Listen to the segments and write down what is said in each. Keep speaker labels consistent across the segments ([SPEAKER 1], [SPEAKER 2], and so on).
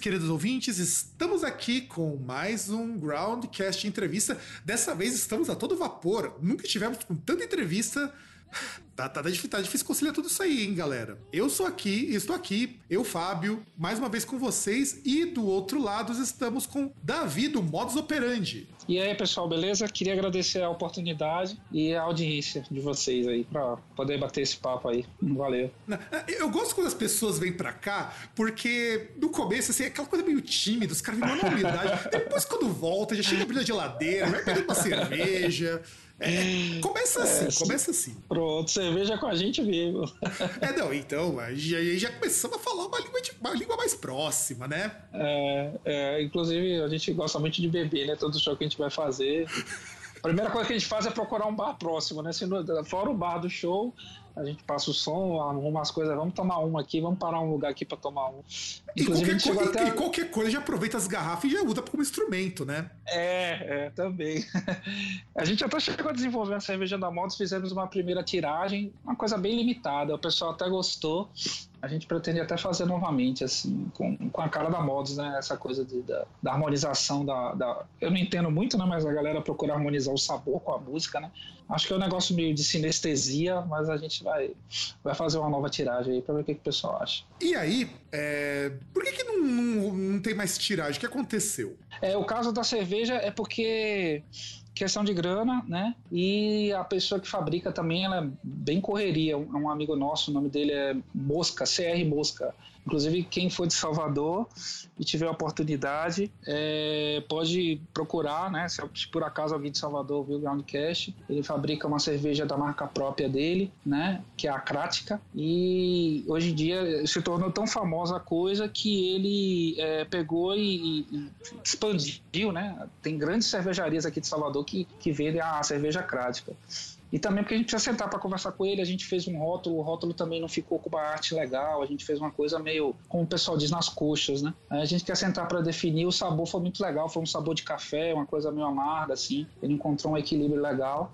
[SPEAKER 1] queridos ouvintes, estamos aqui com mais um Groundcast entrevista. Dessa vez estamos a todo vapor. Nunca tivemos com tanta entrevista. Tá, tá, difícil, tá difícil conciliar tudo isso aí, hein, galera? Eu sou aqui, estou aqui, eu, Fábio, mais uma vez com vocês, e do outro lado estamos com Davi do Modus Operandi.
[SPEAKER 2] E aí, pessoal, beleza? Queria agradecer a oportunidade e a audiência de vocês aí pra poder bater esse papo aí. Valeu.
[SPEAKER 1] Eu gosto quando as pessoas vêm pra cá, porque no começo, assim, é aquela coisa meio tímida, os caras vêm uma humildade. Depois, quando volta, já chega abrindo a geladeira, vai pegando uma cerveja. É, começa assim,
[SPEAKER 2] É,
[SPEAKER 1] começa assim.
[SPEAKER 2] Pronto, cerveja com a gente mesmo.
[SPEAKER 1] É, não, então, já, já começamos a falar uma língua, de- uma língua mais próxima, né?
[SPEAKER 2] É, é, inclusive, a gente gosta muito de beber, né? Todo show que a gente vai fazer. A primeira coisa que a gente faz é procurar um bar próximo, né? Se no- fora o bar do show, a gente passa o som, arruma as coisas, vamos tomar uma aqui, vamos parar um lugar aqui pra tomar um.
[SPEAKER 1] E
[SPEAKER 2] Inclusive,
[SPEAKER 1] qualquer,
[SPEAKER 2] gente chegou
[SPEAKER 1] co-
[SPEAKER 2] até.
[SPEAKER 1] e- e qualquer coisa já aproveita as garrafas e já usa como instrumento, né?
[SPEAKER 2] É, é, também. A gente até chegou a desenvolver a cerveja da Modos, fizemos uma primeira tiragem, uma coisa bem limitada, o pessoal até gostou. A gente pretende até fazer novamente, assim, com, com a cara da Modos, né? Essa coisa de- da, da harmonização da, da- Eu não entendo muito, né? Mas a galera procura harmonizar o sabor com a música, né? Acho que é um negócio meio de sinestesia, mas a gente vai, vai fazer uma nova tiragem aí pra ver o que, que o pessoal acha.
[SPEAKER 1] E aí, é, por que, que não, não, não tem mais tiragem? O que aconteceu?
[SPEAKER 2] É, o caso da cerveja é porque questão de grana, né? E a pessoa que fabrica também, ela é bem correria. Um, um amigo nosso, o nome dele é Mosca, CR Mosca. Inclusive, quem for de Salvador e tiver a oportunidade, é, pode procurar, né? Se, por acaso alguém de Salvador viu o Groundcast, ele fabrica uma cerveja da marca própria dele, né? Que é a Crática. E hoje em dia se tornou tão famosa a coisa que ele é, pegou e- e expandiu, né? Tem grandes cervejarias aqui de Salvador que, que vendem a cerveja Crática. E também porque a gente precisa sentar para conversar com ele, a gente fez um rótulo, o rótulo também não ficou com uma arte legal, a gente fez uma coisa meio, como o pessoal diz, nas coxas, né? A gente quer sentar para definir, o sabor foi muito legal, foi um sabor de café, uma coisa meio amarga, assim, ele encontrou um equilíbrio legal.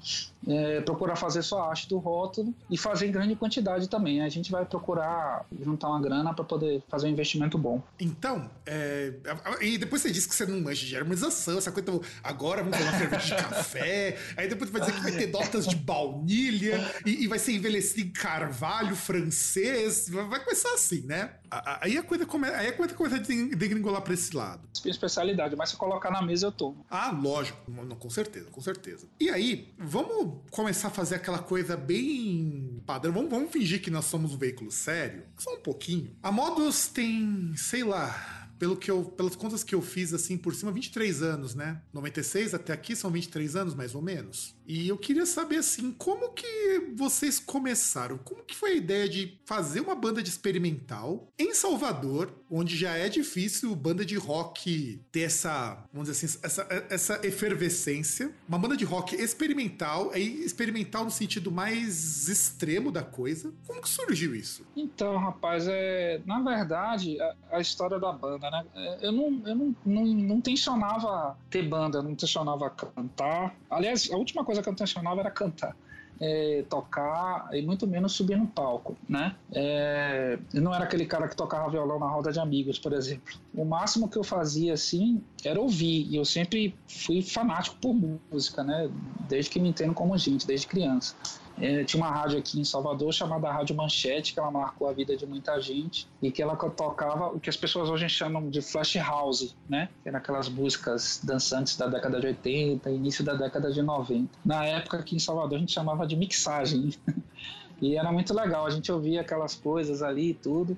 [SPEAKER 2] É, procurar fazer só a arte do rótulo e fazer em grande quantidade também. A gente vai procurar juntar uma grana para poder fazer um investimento bom.
[SPEAKER 1] Então, é, e depois você disse que você não manja de harmonização, essa coisa, então, agora vamos fazer uma cerveja de café, aí depois vai dizer que vai ter notas de baunilha e, e vai ser envelhecido em carvalho francês, vai começar assim, né? Aí a coisa, come, aí a coisa começa a degring- degringolar pra esse lado.
[SPEAKER 2] Especialidade, mas se colocar na mesa eu tomo.
[SPEAKER 1] Ah, lógico, não, com certeza, com certeza. E aí, vamos começar a fazer aquela coisa bem padrão. Vamos, vamos fingir que nós somos um veículo sério? Só um pouquinho. A Modus tem, sei lá. Pelo que eu, pelas contas que eu fiz assim por cima, 23 anos, né? 96 até aqui são 23 anos, mais ou menos. E eu queria saber assim, como que vocês começaram? Como que foi a ideia de fazer uma banda de experimental em Salvador, onde já é difícil banda de rock ter essa, vamos dizer assim, essa, essa efervescência. Uma banda de rock experimental, aí experimental no sentido mais extremo da coisa. Como que surgiu isso?
[SPEAKER 2] Então, rapaz, é, na verdade, a, a história da banda, né? é, Eu não, eu não, não, não tensionava ter banda, não tensionava cantar. Aliás, a última coisa que eu tensionava era cantar. é, tocar e muito menos subir no palco, né? É, eu não era aquele cara que tocava violão na roda de amigos, por exemplo. O máximo que eu fazia assim era ouvir e eu sempre fui fanático por música, né? Desde que me entendo como gente, desde criança. É, tinha uma rádio aqui em Salvador chamada Rádio Manchete, que ela marcou a vida de muita gente e que ela tocava o que as pessoas hoje chamam de flash house, né? Que eram aquelas músicas dançantes da década de 80, início da década de 90. Na época aqui em Salvador a gente chamava de mixagem. E era muito legal, a gente ouvia aquelas coisas ali e tudo,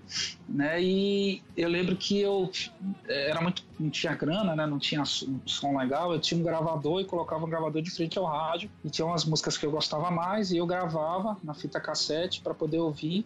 [SPEAKER 2] né? E eu lembro que eu era muito não tinha grana, né? Não tinha som legal. Eu tinha um gravador e colocava um gravador de frente ao rádio e tinha umas músicas que eu gostava mais e eu gravava na fita cassete para poder ouvir.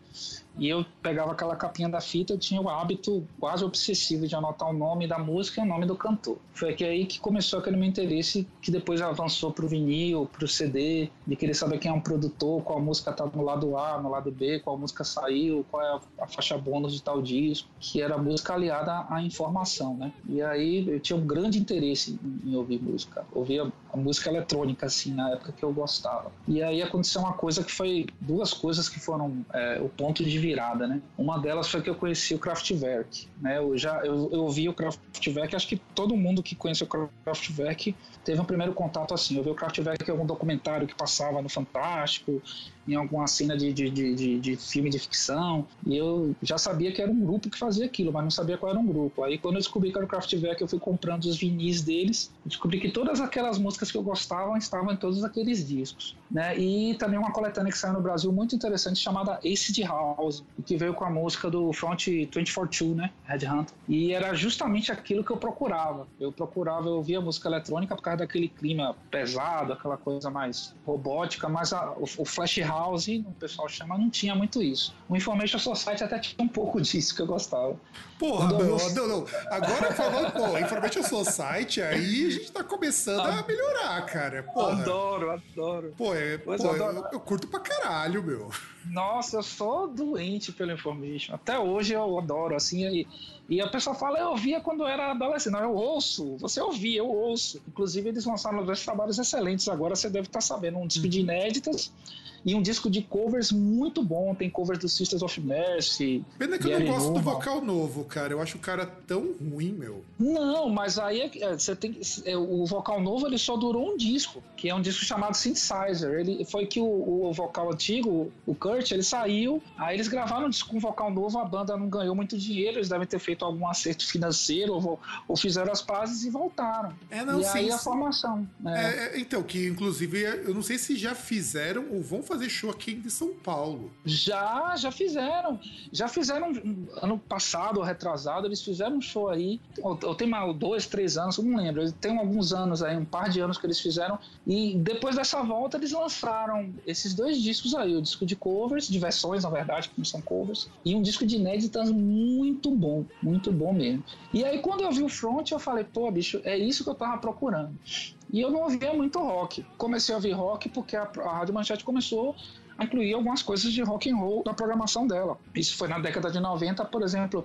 [SPEAKER 2] E eu pegava aquela capinha da fita, eu tinha o hábito quase obsessivo de anotar o nome da música e o nome do cantor. Foi aí que começou aquele meu interesse, que depois avançou pro vinil, pro CD, de querer saber quem é um produtor, qual música tá no lado A, no lado B, qual música saiu, qual é a, faixa bônus de tal disco, que era música aliada à informação, né? E aí eu tinha um grande interesse em, ouvir música, ouvir a, a música eletrônica, assim, na época que eu gostava. E aí aconteceu uma coisa que foi, duas coisas que foram é, o ponto de virada, né? Uma delas foi que eu conheci o Kraftwerk, né? Eu já eu, eu ouvi o Kraftwerk, acho que todo mundo que conhece o Kraftwerk teve um primeiro contato assim. Eu vi o Kraftwerk em algum documentário que passava no Fantástico, em alguma cena de, de, de, de, filme de ficção, e eu já sabia que era um grupo que fazia aquilo, mas não sabia qual era um grupo. Aí quando eu descobri que era o Kraftwerk, eu fui comprando os vinis deles, descobri que todas aquelas músicas que eu gostava estavam em todos aqueles discos. Né? E também uma coletânea que saiu no Brasil muito interessante chamada Ace de House, que veio com a música do Front 242, né? Red Hunter. E era justamente aquilo que eu procurava. Eu procurava, eu ouvia música eletrônica por causa daquele clima pesado, aquela coisa mais robótica, mas a, o, o Flash House, o pessoal chama, não tinha muito isso. O Information Society até tinha um pouco disso que eu gostava.
[SPEAKER 1] Porra, meu, não, não. Agora falando, pô, Information Society, aí a gente tá começando a melhorar, cara. Porra.
[SPEAKER 2] Adoro, adoro.
[SPEAKER 1] Pô, é, pô eu, eu, eu curto pra caralho, meu.
[SPEAKER 2] Nossa, eu sou doente pelo Information. Até hoje eu adoro, assim, e, e a pessoa fala, eu ouvia quando era adolescente. Não, eu ouço. Você ouvia, eu ouço. Inclusive, eles lançaram dois trabalhos excelentes agora, você deve estar sabendo. Um disco de inéditas e um disco de covers muito bom. Tem covers do Sisters of Mercy.
[SPEAKER 1] Pena que eu não gosto do vocal novo, cara. Eu acho o cara tão ruim, meu.
[SPEAKER 2] Não, mas aí é, é, você tem é, o vocal novo ele só durou um disco, que é um disco chamado Synthesizer. Ele foi que o, o vocal antigo, o Kurt, ele saiu. Aí eles gravaram um disco com vocal novo, a banda não ganhou muito dinheiro, eles devem ter feito algum acerto financeiro ou, ou fizeram as pazes e voltaram.
[SPEAKER 1] É, não,
[SPEAKER 2] e
[SPEAKER 1] sim,
[SPEAKER 2] aí
[SPEAKER 1] sim.
[SPEAKER 2] a formação.
[SPEAKER 1] Né? É, então, que inclusive eu não sei se já fizeram ou vão fazer show aqui em São Paulo.
[SPEAKER 2] Já, já fizeram. Já fizeram ano passado, retrasado, eles fizeram um show aí. Eu tenho mal dois, três anos, não lembro. Tem alguns anos aí, um par de anos que eles fizeram. E depois dessa volta, eles lançaram esses dois discos aí: o disco de covers, de versões, na verdade, que não são covers, e um disco de inéditas muito bom, muito bom mesmo. E aí, quando eu vi o front, eu falei, pô, bicho, é isso que eu tava procurando. E eu não ouvia muito rock. Comecei a ouvir rock porque a, a Rádio Manchete começou a incluir algumas coisas de rock and roll na programação dela. Isso foi na década de 90, por exemplo,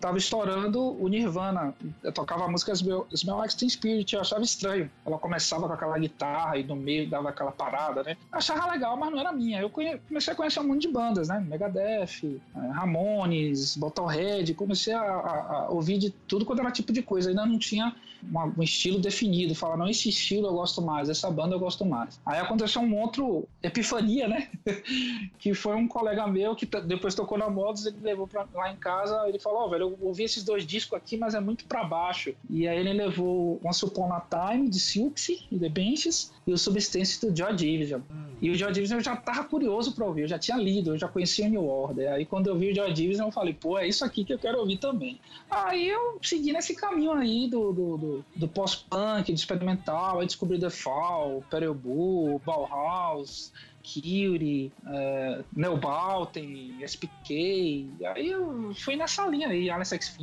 [SPEAKER 2] tava estourando o Nirvana. Eu tocava a música Smell, Smell Like Teen Spirit, eu achava estranho. Ela começava com aquela guitarra e no meio dava aquela parada, né? Achava legal, mas não era minha. Eu comecei a conhecer um monte de bandas, né? Megadeth, eh, Ramones, Bottlehead, comecei a, a, a ouvir de tudo quando era tipo de coisa. Ainda não tinha uma, um estilo definido. Falar, não, esse estilo eu gosto mais, essa banda eu gosto mais. Aí aconteceu um outro epifania, né? que foi um colega meu que depois tocou na Modos, ele levou pra, lá em casa, ele falou, ó, oh, velho, eu ouvi esses dois discos aqui, mas é muito para baixo. E aí ele levou Once Upon a Time, de Silksy e The Benches, e o Substance do Joy Division. Hum. E o Joy Division eu já tava curioso para ouvir, eu já tinha lido, eu já conhecia o New Order. Aí quando eu vi o Joy Division, eu falei, pô, é isso aqui que eu quero ouvir também. Aí eu segui nesse caminho aí do, do, do, do pós-punk, do experimental, aí descobri The Fall, Perebu, Bauhaus, Curie, uh, Neil Balten, SPK. Aí eu fui nessa linha aí, Alex X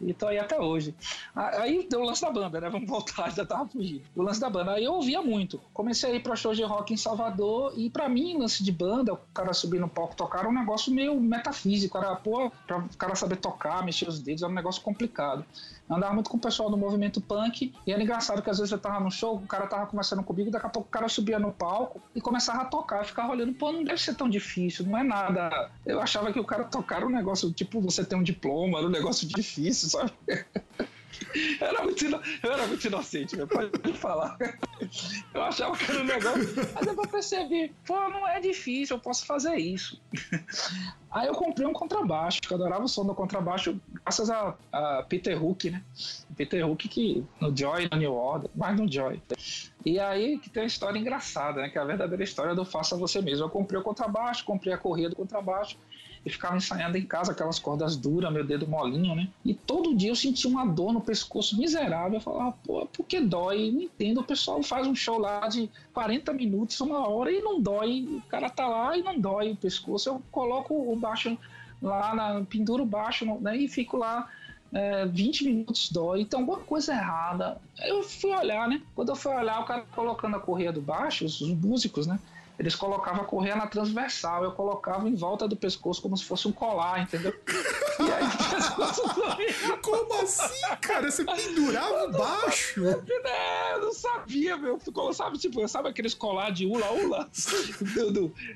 [SPEAKER 2] e tô aí até hoje. Aí deu o lance da banda, né? Vamos voltar, já tava fugindo. O lance da banda. Aí eu ouvia muito. Comecei a ir pra show de rock em Salvador, e para mim, lance de banda, o cara subir no palco tocar, era um negócio meio metafísico. Era, pô, pra o cara saber tocar, mexer os dedos, era um negócio complicado andava muito com o pessoal do movimento punk, e era engraçado que às vezes eu tava no show, o cara tava conversando comigo, daqui a pouco o cara subia no palco e começava a tocar, ficava olhando, pô, não deve ser tão difícil, não é nada. Eu achava que o cara tocar um negócio, tipo, você tem um diploma, era um negócio difícil, sabe? Eu era muito, ino- eu era muito inocente, meu, pode falar. Eu achava que era um negócio. Mas eu percebi, pô, não é difícil, eu posso fazer isso. Aí eu comprei um contrabaixo, que eu adorava o som do contrabaixo, graças a, a Peter Hook, né? Peter Hook que no Joy, no New Order, mais no Joy. E aí que tem uma história engraçada, né? Que é a verdadeira história do faça você mesmo. Eu comprei o contrabaixo, comprei a correia do contrabaixo e ficava ensaiando em casa aquelas cordas duras, meu dedo molinho, né? E todo dia eu sentia uma dor no pescoço miserável. Eu falava, pô, por que dói? Não entendo. O pessoal faz um show lá de 40 minutos, uma hora e não dói. O cara tá lá e não dói o pescoço. Eu coloco o baixo lá, na, penduro baixo né? e fico lá é, 20 minutos dói, então alguma coisa errada. Eu fui olhar, né? Quando eu fui olhar, o cara colocando a correia do baixo, os músicos, né? Eles colocavam a correia na transversal, eu colocava em volta do pescoço como se fosse um colar, entendeu? E aí o pescoço doía.
[SPEAKER 1] Como assim, cara? Você pendurava baixo?
[SPEAKER 2] É, eu não sabia, meu. Ficou, sabe, tipo, sabe aqueles colar de ula-ula?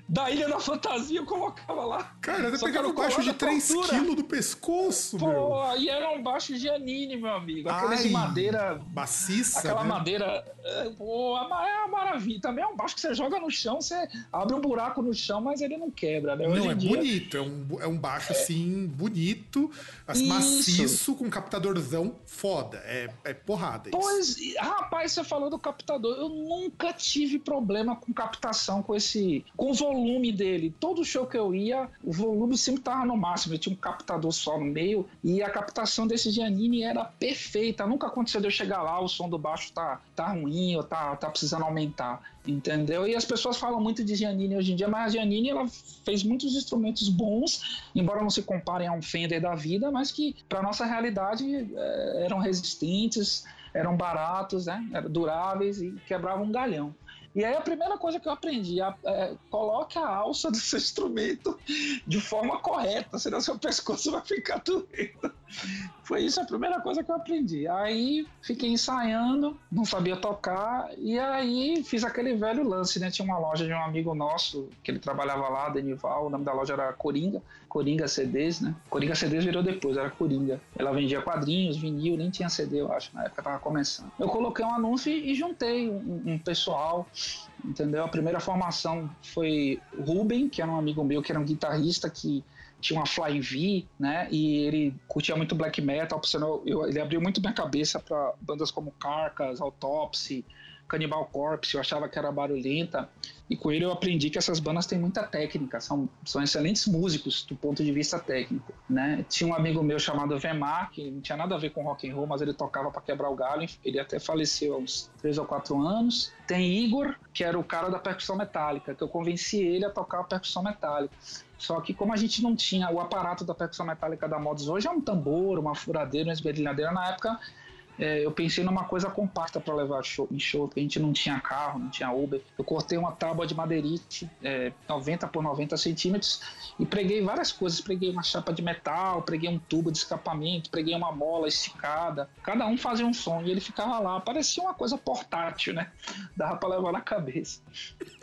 [SPEAKER 2] Da Ilha da Fantasia, eu colocava lá.
[SPEAKER 1] Cara, você pegava baixo de
[SPEAKER 2] da
[SPEAKER 1] 3
[SPEAKER 2] tortura.
[SPEAKER 1] quilos do pescoço, meu.
[SPEAKER 2] Pô, e era um baixo Giannini, meu amigo. Aqueles de madeira
[SPEAKER 1] Maciça,
[SPEAKER 2] Aquela
[SPEAKER 1] né?
[SPEAKER 2] madeira, é, pô, é uma maravilha. Também é um baixo que você joga no chão, você abre um buraco no chão, mas ele não quebra, né? Hoje
[SPEAKER 1] Não, é
[SPEAKER 2] dia-
[SPEAKER 1] bonito. É um, é um baixo, assim, bonito, assim, maciço, com captadorzão foda. É, é porrada isso.
[SPEAKER 2] Pois, rapaz, você falou do captador. Eu nunca tive problema com captação com esse. com o volume dele. Todo show que eu ia, o volume sempre tava no máximo. Eu tinha um captador só no meio e a captação desse Giannini era perfeita. Nunca aconteceu de eu chegar lá, o som do baixo tá, tá ruim ou tá, tá precisando aumentar. Entendeu? E as pessoas falam muito de Giannini hoje em dia, mas a Giannini ela fez muitos instrumentos bons, embora não se comparem a um Fender da vida, mas que para nossa realidade eh, eram resistentes, eram baratos, né? eram duráveis e quebravam um galhão. E aí a primeira coisa que eu aprendi, é, coloque a alça do seu instrumento de forma correta, senão seu pescoço vai ficar doendo. Foi isso a primeira coisa que eu aprendi. Aí fiquei ensaiando, não sabia tocar, e aí fiz aquele velho lance, né? Tinha uma loja de um amigo nosso, que ele trabalhava lá, Denival, o nome da loja era Coringa, Coringa CDs, né? Coringa CDs virou depois, era Coringa. Ela vendia quadrinhos, vinil, nem tinha CD, eu acho, na época tava começando. Eu coloquei um anúncio e, juntei um, um pessoal, entendeu? A primeira formação foi Ruben, que era um amigo meu, que era um guitarrista que tinha uma Flying V, né? E ele curtia muito black metal, por sinal, eu- ele abriu muito minha cabeça para bandas como Carcass, Autopsy, Cannibal Corpse, eu achava que era barulhenta. E com ele eu aprendi que essas bandas têm muita técnica, são, são excelentes músicos do ponto de vista técnico, né? Tinha um amigo meu chamado Vemar, que não tinha nada a ver com rock and roll, mas ele tocava para quebrar o galho, ele até faleceu há uns 3 ou 4 anos. Tem Igor, que era o cara da percussão metálica, que eu convenci ele a tocar a percussão metálica. Só que como a gente não tinha o aparato da percussão metálica da Modus hoje é um tambor, uma furadeira, uma esmerilhadeira, na época é, eu pensei numa coisa compacta para levar show, em show, porque a gente não tinha carro, não tinha Uber. Eu cortei uma tábua de madeirite, é, 90 por 90 centímetros, e preguei várias coisas. Preguei uma chapa de metal, preguei um tubo de escapamento, preguei uma mola esticada. Cada um fazia um som e ele ficava lá. Parecia uma coisa portátil, né? Dava para levar na cabeça.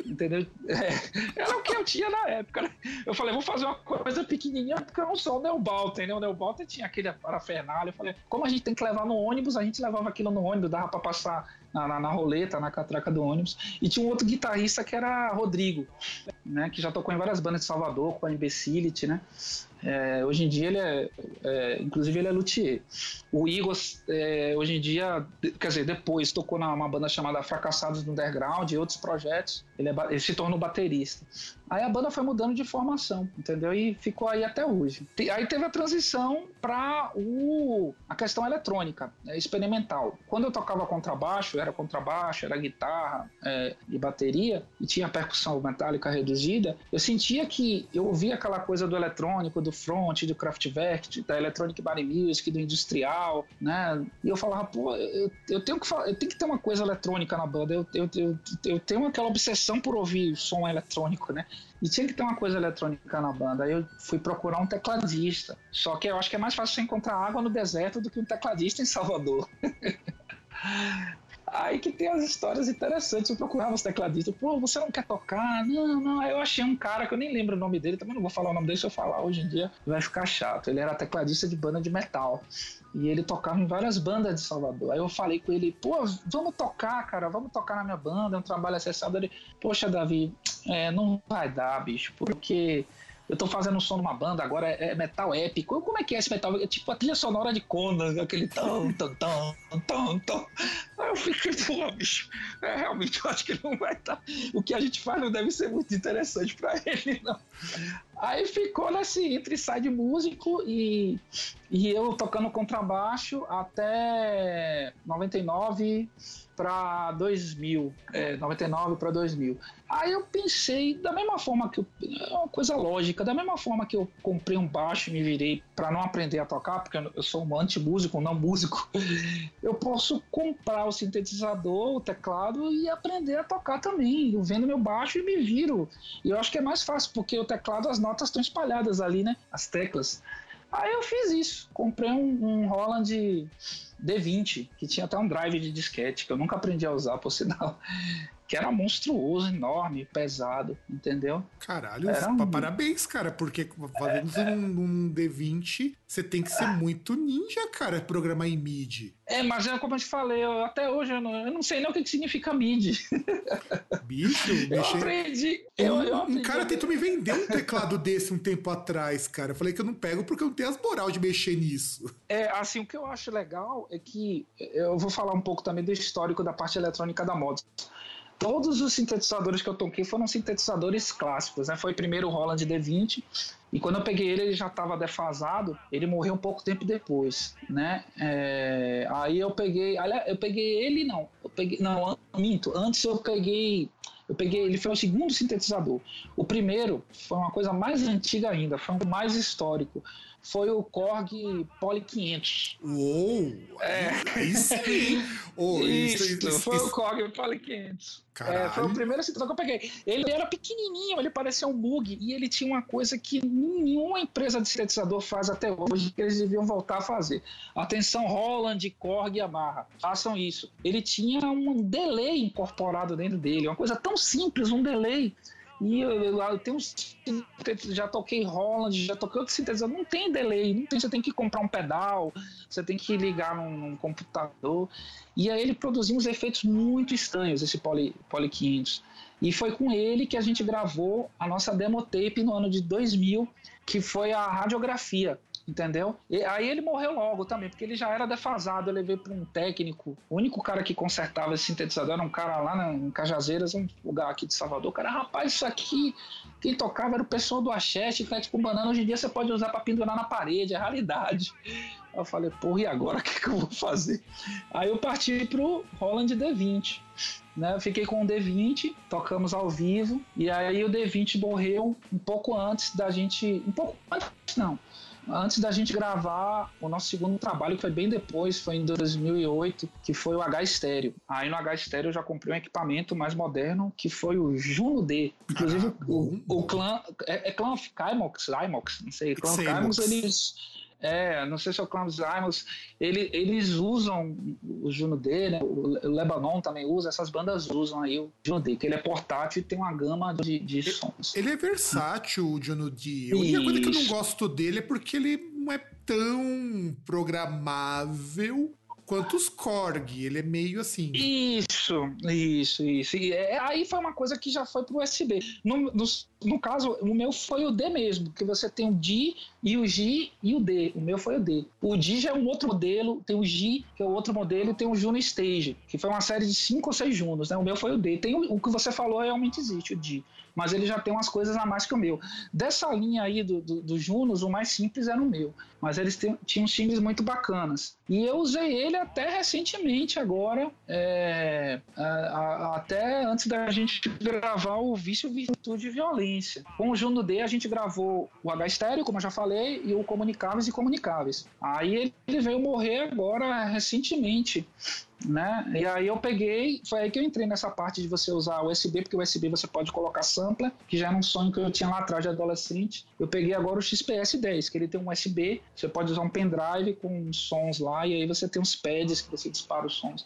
[SPEAKER 2] Entendeu? É, era o que eu tinha na época. Né? Eu falei, vou fazer uma coisa pequenininha porque eu não sou o Neo Balter, né? O Neo Balter tinha aquele parafernália. Eu falei, como a gente tem que levar no ônibus, a gente levava aquilo no ônibus, dava para passar na, na, na roleta, na catraca do ônibus. E tinha um outro guitarrista que era Rodrigo, né? Que já tocou em várias bandas de Salvador, com a Imbecility, né? É, hoje em dia ele é, é, inclusive ele é luthier. O Igor, é, hoje em dia, quer dizer, depois tocou numa banda chamada Fracassados no Underground e outros projetos. Ele, é ele se tornou baterista. Aí a banda foi mudando de formação, entendeu? E ficou aí até hoje. Aí teve a transição para a questão eletrônica, né, experimental. Quando eu tocava contrabaixo, era contrabaixo, era guitarra é, e bateria, e tinha percussão metálica reduzida, eu sentia que eu ouvia aquela coisa do eletrônico, do front, do Kraftwerk, da electronic body music, do industrial, né? E eu falava, pô, eu, eu tenho que eu tenho que ter uma coisa eletrônica na banda. Eu, eu, eu, eu tenho aquela obsessão por ouvir som eletrônico, né? E tinha que ter uma coisa eletrônica na banda. Aí eu fui procurar um tecladista. Só que eu acho que é mais fácil você encontrar água no deserto do que um tecladista em Salvador. Aí que tem as histórias interessantes. Eu procurava os tecladistas. Pô, você não quer tocar? Não, não. Aí eu achei um cara que eu nem lembro o nome dele. Também não vou falar o nome dele. Se eu falar hoje em dia, vai ficar chato. Ele era tecladista de banda de metal. E ele tocava em várias bandas de Salvador. Aí eu falei com ele, pô, vamos tocar, cara, vamos tocar na minha banda, é um trabalho acessado. Ele, poxa, Davi, é, não vai dar, bicho, porque eu tô fazendo som numa banda, agora é, é metal épico. Como é que é esse metal? É tipo a trilha sonora de Conan, aquele tão, tão, tão, tão, tão. Aí eu fiquei, pô, bicho, é, realmente eu acho que não vai estar. Tá... O que a gente faz não deve ser muito interessante para ele, não. Aí ficou nesse entre sai de músico e, e eu tocando contrabaixo até 99 para 2000, é, 99 para 2000. Aí eu pensei, da mesma forma que é uma coisa lógica, da mesma forma que eu comprei um baixo e me virei para não aprender a tocar, porque eu sou um anti-músico, não músico, eu posso comprar o sintetizador, o teclado e aprender a tocar também. Eu vendo meu baixo e me viro. E eu acho que é mais fácil, porque o teclado, as notas estão espalhadas ali, né? As teclas. Aí eu fiz isso. Comprei um, um Roland D20, que tinha até um drive de disquete, que eu nunca aprendi a usar, por sinal que era monstruoso, enorme, pesado, entendeu?
[SPEAKER 1] Caralho, um... parabéns, cara, porque fazendo é, um, um, D20, você tem que ser é. muito ninja, cara, programar em MIDI.
[SPEAKER 2] É, mas é como eu te falei, eu, até hoje eu não, eu não, sei nem o que, que significa MIDI.
[SPEAKER 1] Bicho,
[SPEAKER 2] eu aprendi.
[SPEAKER 1] Eu, um, eu aprendi. um cara tentou me vender um teclado desse um tempo atrás, cara. Eu falei que eu não pego porque eu não tenho as moral de mexer nisso.
[SPEAKER 2] É, assim, o que eu acho legal é que eu vou falar um pouco também do histórico da parte eletrônica da moda todos os sintetizadores que eu toquei foram sintetizadores clássicos, né? Foi primeiro o Roland D20 e quando eu peguei ele ele já estava defasado. Ele morreu um pouco tempo depois, né? É, aí eu peguei, aliás, eu peguei ele não, eu peguei não minto. Antes eu peguei eu peguei, ele foi o segundo sintetizador. O primeiro foi uma coisa mais antiga ainda, foi um mais histórico foi o Korg Poly 500.
[SPEAKER 1] Uou! É. Sim!
[SPEAKER 2] Oh, isso, isso, isso, foi isso. o Korg Poly 500. É, foi o primeiro sintetizador que eu peguei. Ele era pequenininho, ele parecia um bug e ele tinha uma coisa que nenhuma empresa de sintetizador faz até hoje, que eles deviam voltar a fazer. Atenção, Roland, Korg e Yamaha, façam isso. Ele tinha um delay incorporado dentro dele, uma coisa tão simples, um delay e eu, eu, eu tenho um já toquei Roland, já toquei outro sintetizador, não tem delay, não tem, você tem que comprar um pedal, você tem que ligar num, num computador. E aí ele produziu uns efeitos muito estranhos, esse Poly, Poly 500. E foi com ele que a gente gravou a nossa demo tape no ano de 2000, que foi a radiografia entendeu? E aí ele morreu logo também, porque ele já era defasado. Eu levei para um técnico, o único cara que consertava esse sintetizador era um cara lá em Cajazeiras, um lugar aqui de Salvador. Cara, rapaz, isso aqui, quem tocava era o pessoal do Axé, chiclete com banana. Hoje em dia você pode usar para pendurar na parede, é realidade. Eu falei, porra, e agora o que, que eu vou fazer? Aí eu parti pro Roland D20. Né, eu fiquei com o D20, tocamos ao vivo, e aí o D20 morreu um pouco antes da gente. Um pouco antes, não antes da gente gravar o nosso segundo trabalho, que foi bem depois, foi em 2008, que foi o H Estéreo. Aí no H Estéreo eu já comprei um equipamento mais moderno, que foi o Juno D. Inclusive, ah, o, o clã. É, é clã Kymox, Imox, não sei. Clã Kymox, eles é, não sei se é o Clowns Diamonds, ele, eles usam o Juno D, né? O Lebanon também usa, essas bandas usam aí o Juno D, que ele é portátil e tem uma gama de, de sons.
[SPEAKER 1] Ele é versátil, o Juno D. A única coisa que eu não gosto dele é porque ele não é tão programável quanto os Korg. Ele é meio assim.
[SPEAKER 2] Isso, isso, isso. E é, aí foi uma coisa que já foi pro USB. No, no, no, caso, o meu foi o D mesmo, que você tem o D e o G e o D. O meu foi o D. O D já é um outro modelo, tem o G, que é outro modelo, e tem o Juno Stage, que foi uma série de cinco ou seis Junos, né? O meu foi o D. Tem o, o que você falou realmente existe, o D mas ele já tem umas coisas a mais que o meu. Dessa linha aí do, do, do Junos, o mais simples era o meu, mas eles tinham timbres muito bacanas. E eu usei ele até recentemente, agora, é, a, a, até antes da gente gravar o Vício, Virtude e Violência. Com o Juno D, a gente gravou o H estéreo, como eu já falei, e o Comunicáveis e Comunicáveis. Aí ele veio morrer agora recentemente né? E aí eu peguei, foi aí que eu entrei nessa parte de você usar USB, porque USB você pode colocar sampler, que já era um sonho que eu tinha lá atrás de adolescente. Eu peguei agora o XPS 10, que ele tem um USB, você pode usar um pendrive com sons lá, e aí você tem uns pads que você dispara os sons.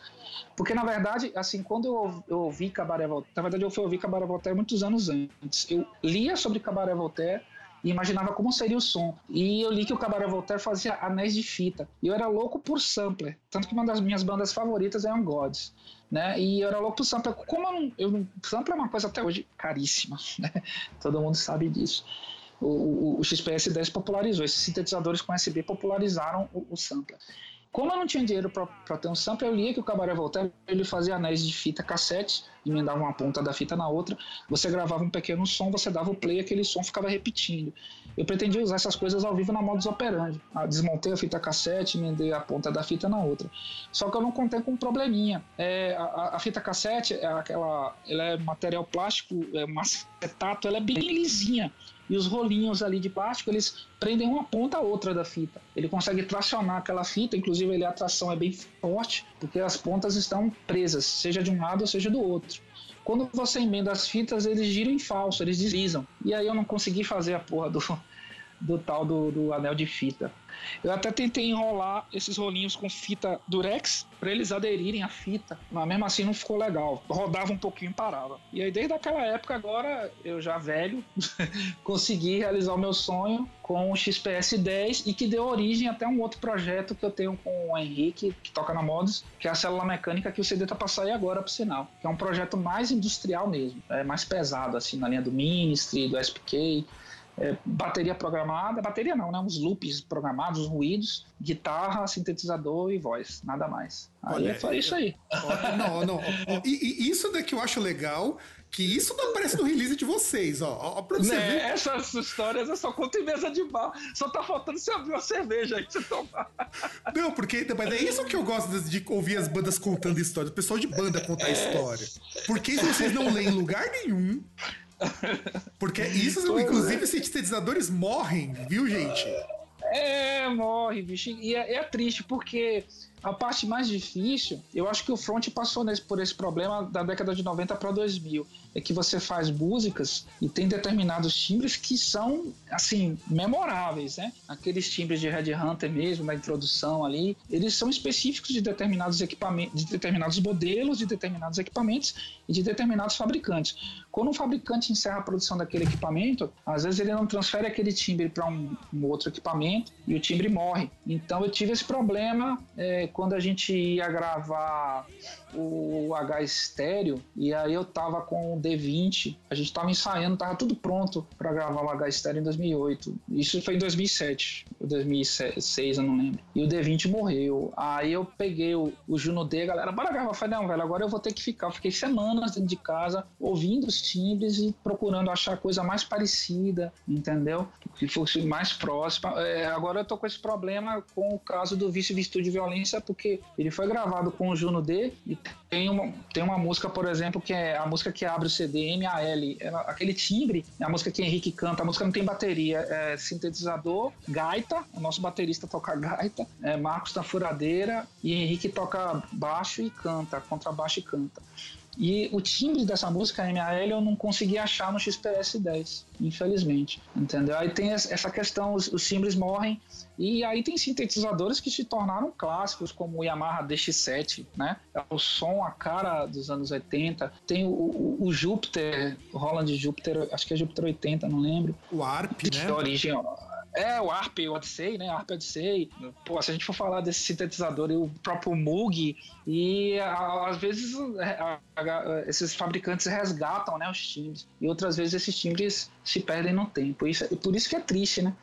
[SPEAKER 2] Porque, na verdade, assim, quando eu, eu ouvi Cabaré Voltaire, na verdade eu fui ouvir Cabaré Voltaire muitos anos antes. Eu lia sobre Cabaré Voltaire, e imaginava como seria o som. E eu li que o Cabaré Voltaire fazia anéis de fita. E eu era louco por sampler. Tanto que uma das minhas bandas favoritas é On Gods. Né? E eu era louco por sampler. Como eu eu, sampler é uma coisa até hoje caríssima. Né? Todo mundo sabe disso. O, o, o XPS 10 popularizou. Esses sintetizadores com USB popularizaram o, o sampler. Como eu não tinha dinheiro para ter um sampler, eu lia que o Cabaré Voltaire ele fazia anéis de fita cassete, emendava uma ponta da fita na outra, você gravava um pequeno som, você dava o play, aquele som ficava repetindo. Eu pretendia usar essas coisas ao vivo na modus operandi. Ah, desmontei a fita cassete, emendei a ponta da fita na outra. Só que eu não contei com um probleminha. É, a, a, fita cassete, é aquela, ela é material plástico, é um acetato, ela é bem lisinha e os rolinhos ali de plástico eles prendem uma ponta a outra da fita. Ele consegue tracionar aquela fita, inclusive ele, a tração é bem forte, porque as pontas estão presas, seja de um lado ou seja do outro. Quando você emenda as fitas, eles giram em falso, eles deslizam. E aí eu não consegui fazer a porra do, do tal do, do anel de fita. Eu até tentei enrolar esses rolinhos com fita durex para eles aderirem à fita, mas mesmo assim não ficou legal. Rodava um pouquinho e parava. E aí desde aquela época agora eu já velho consegui realizar o meu sonho com o XPS 10 e que deu origem até um outro projeto que eu tenho com o Henrique, que toca na Mods, que é a célula mecânica que o CD tá para sair agora por sinal, que é um projeto mais industrial mesmo, é mais pesado assim na linha do Ministry, do SPK é, bateria programada, bateria não, né? Uns loops programados, os ruídos, guitarra, sintetizador e voz, nada mais. Aí Olha, é só isso aí.
[SPEAKER 1] Não, não. E, e, isso daqui eu acho legal, que isso não aparece no release de vocês, ó. ó pra você
[SPEAKER 2] né? ver. Essas histórias eu só conto em mesa de bar. Só tá faltando você abrir uma cerveja aí pra você tomar.
[SPEAKER 1] Não, porque mas é isso que eu gosto de ouvir as bandas contando histórias. O pessoal de banda contar é. história. Porque vocês não leem em lugar nenhum. Porque isso, inclusive, os sintetizadores morrem, viu, gente?
[SPEAKER 2] É, morre, bicho. E é, é triste, porque a parte mais difícil, eu acho que o front passou nesse, por esse problema da década de 90 para 2000. É que você faz músicas e tem determinados timbres que são, assim, memoráveis, né? Aqueles timbres de Red Hunter mesmo, na introdução ali, eles são específicos de determinados equipamentos, de determinados modelos, de determinados equipamentos e de determinados fabricantes. Quando um fabricante encerra a produção daquele equipamento, às vezes ele não transfere aquele timbre para um, um, outro equipamento e o timbre morre. Então eu tive esse problema é, quando a gente ia gravar o H estéreo e aí eu tava com D20, a gente tava ensaiando, tava tudo pronto para gravar o H estéreo em 2008. Isso foi em 2007, ou 2006, eu não lembro. E o D20 morreu. Aí eu peguei o, o Juno D, a galera, bora gravar. Eu falei, não, velho, agora eu vou ter que ficar. Eu fiquei semanas dentro de casa ouvindo os timbres e procurando achar coisa mais parecida, entendeu? Que fosse mais próxima. É, agora eu tô com esse problema com o caso do Vício Virtude de Violência, porque ele foi gravado com o Juno D e tem uma, tem uma música, por exemplo, que é a música que abre CD, MAL. Ela, aquele timbre, a música que Henrique canta. A música não tem bateria, é sintetizador, gaita. O nosso baterista toca gaita. É Marcos da Furadeira. E Henrique toca baixo e canta, contrabaixo e canta. E o timbre dessa música, MAL, eu não consegui achar no XPS 10, infelizmente. Entendeu? Aí tem essa questão, os, os timbres morrem. E aí tem sintetizadores que se tornaram clássicos, como o Yamaha DX7, né? É o som, a cara dos anos 80. Tem o, o, o Júpiter, o Roland Júpiter, acho que é Júpiter 80, não lembro.
[SPEAKER 1] O ARP,
[SPEAKER 2] né? De origem, é, o ARP, Odyssey, né? ARP Odyssey. Pô, se a gente for falar desse sintetizador e o próprio Moog, e às vezes a, a, esses fabricantes resgatam né, os timbres, e outras vezes esses timbres se perdem no tempo. Isso, e por isso que é triste, né?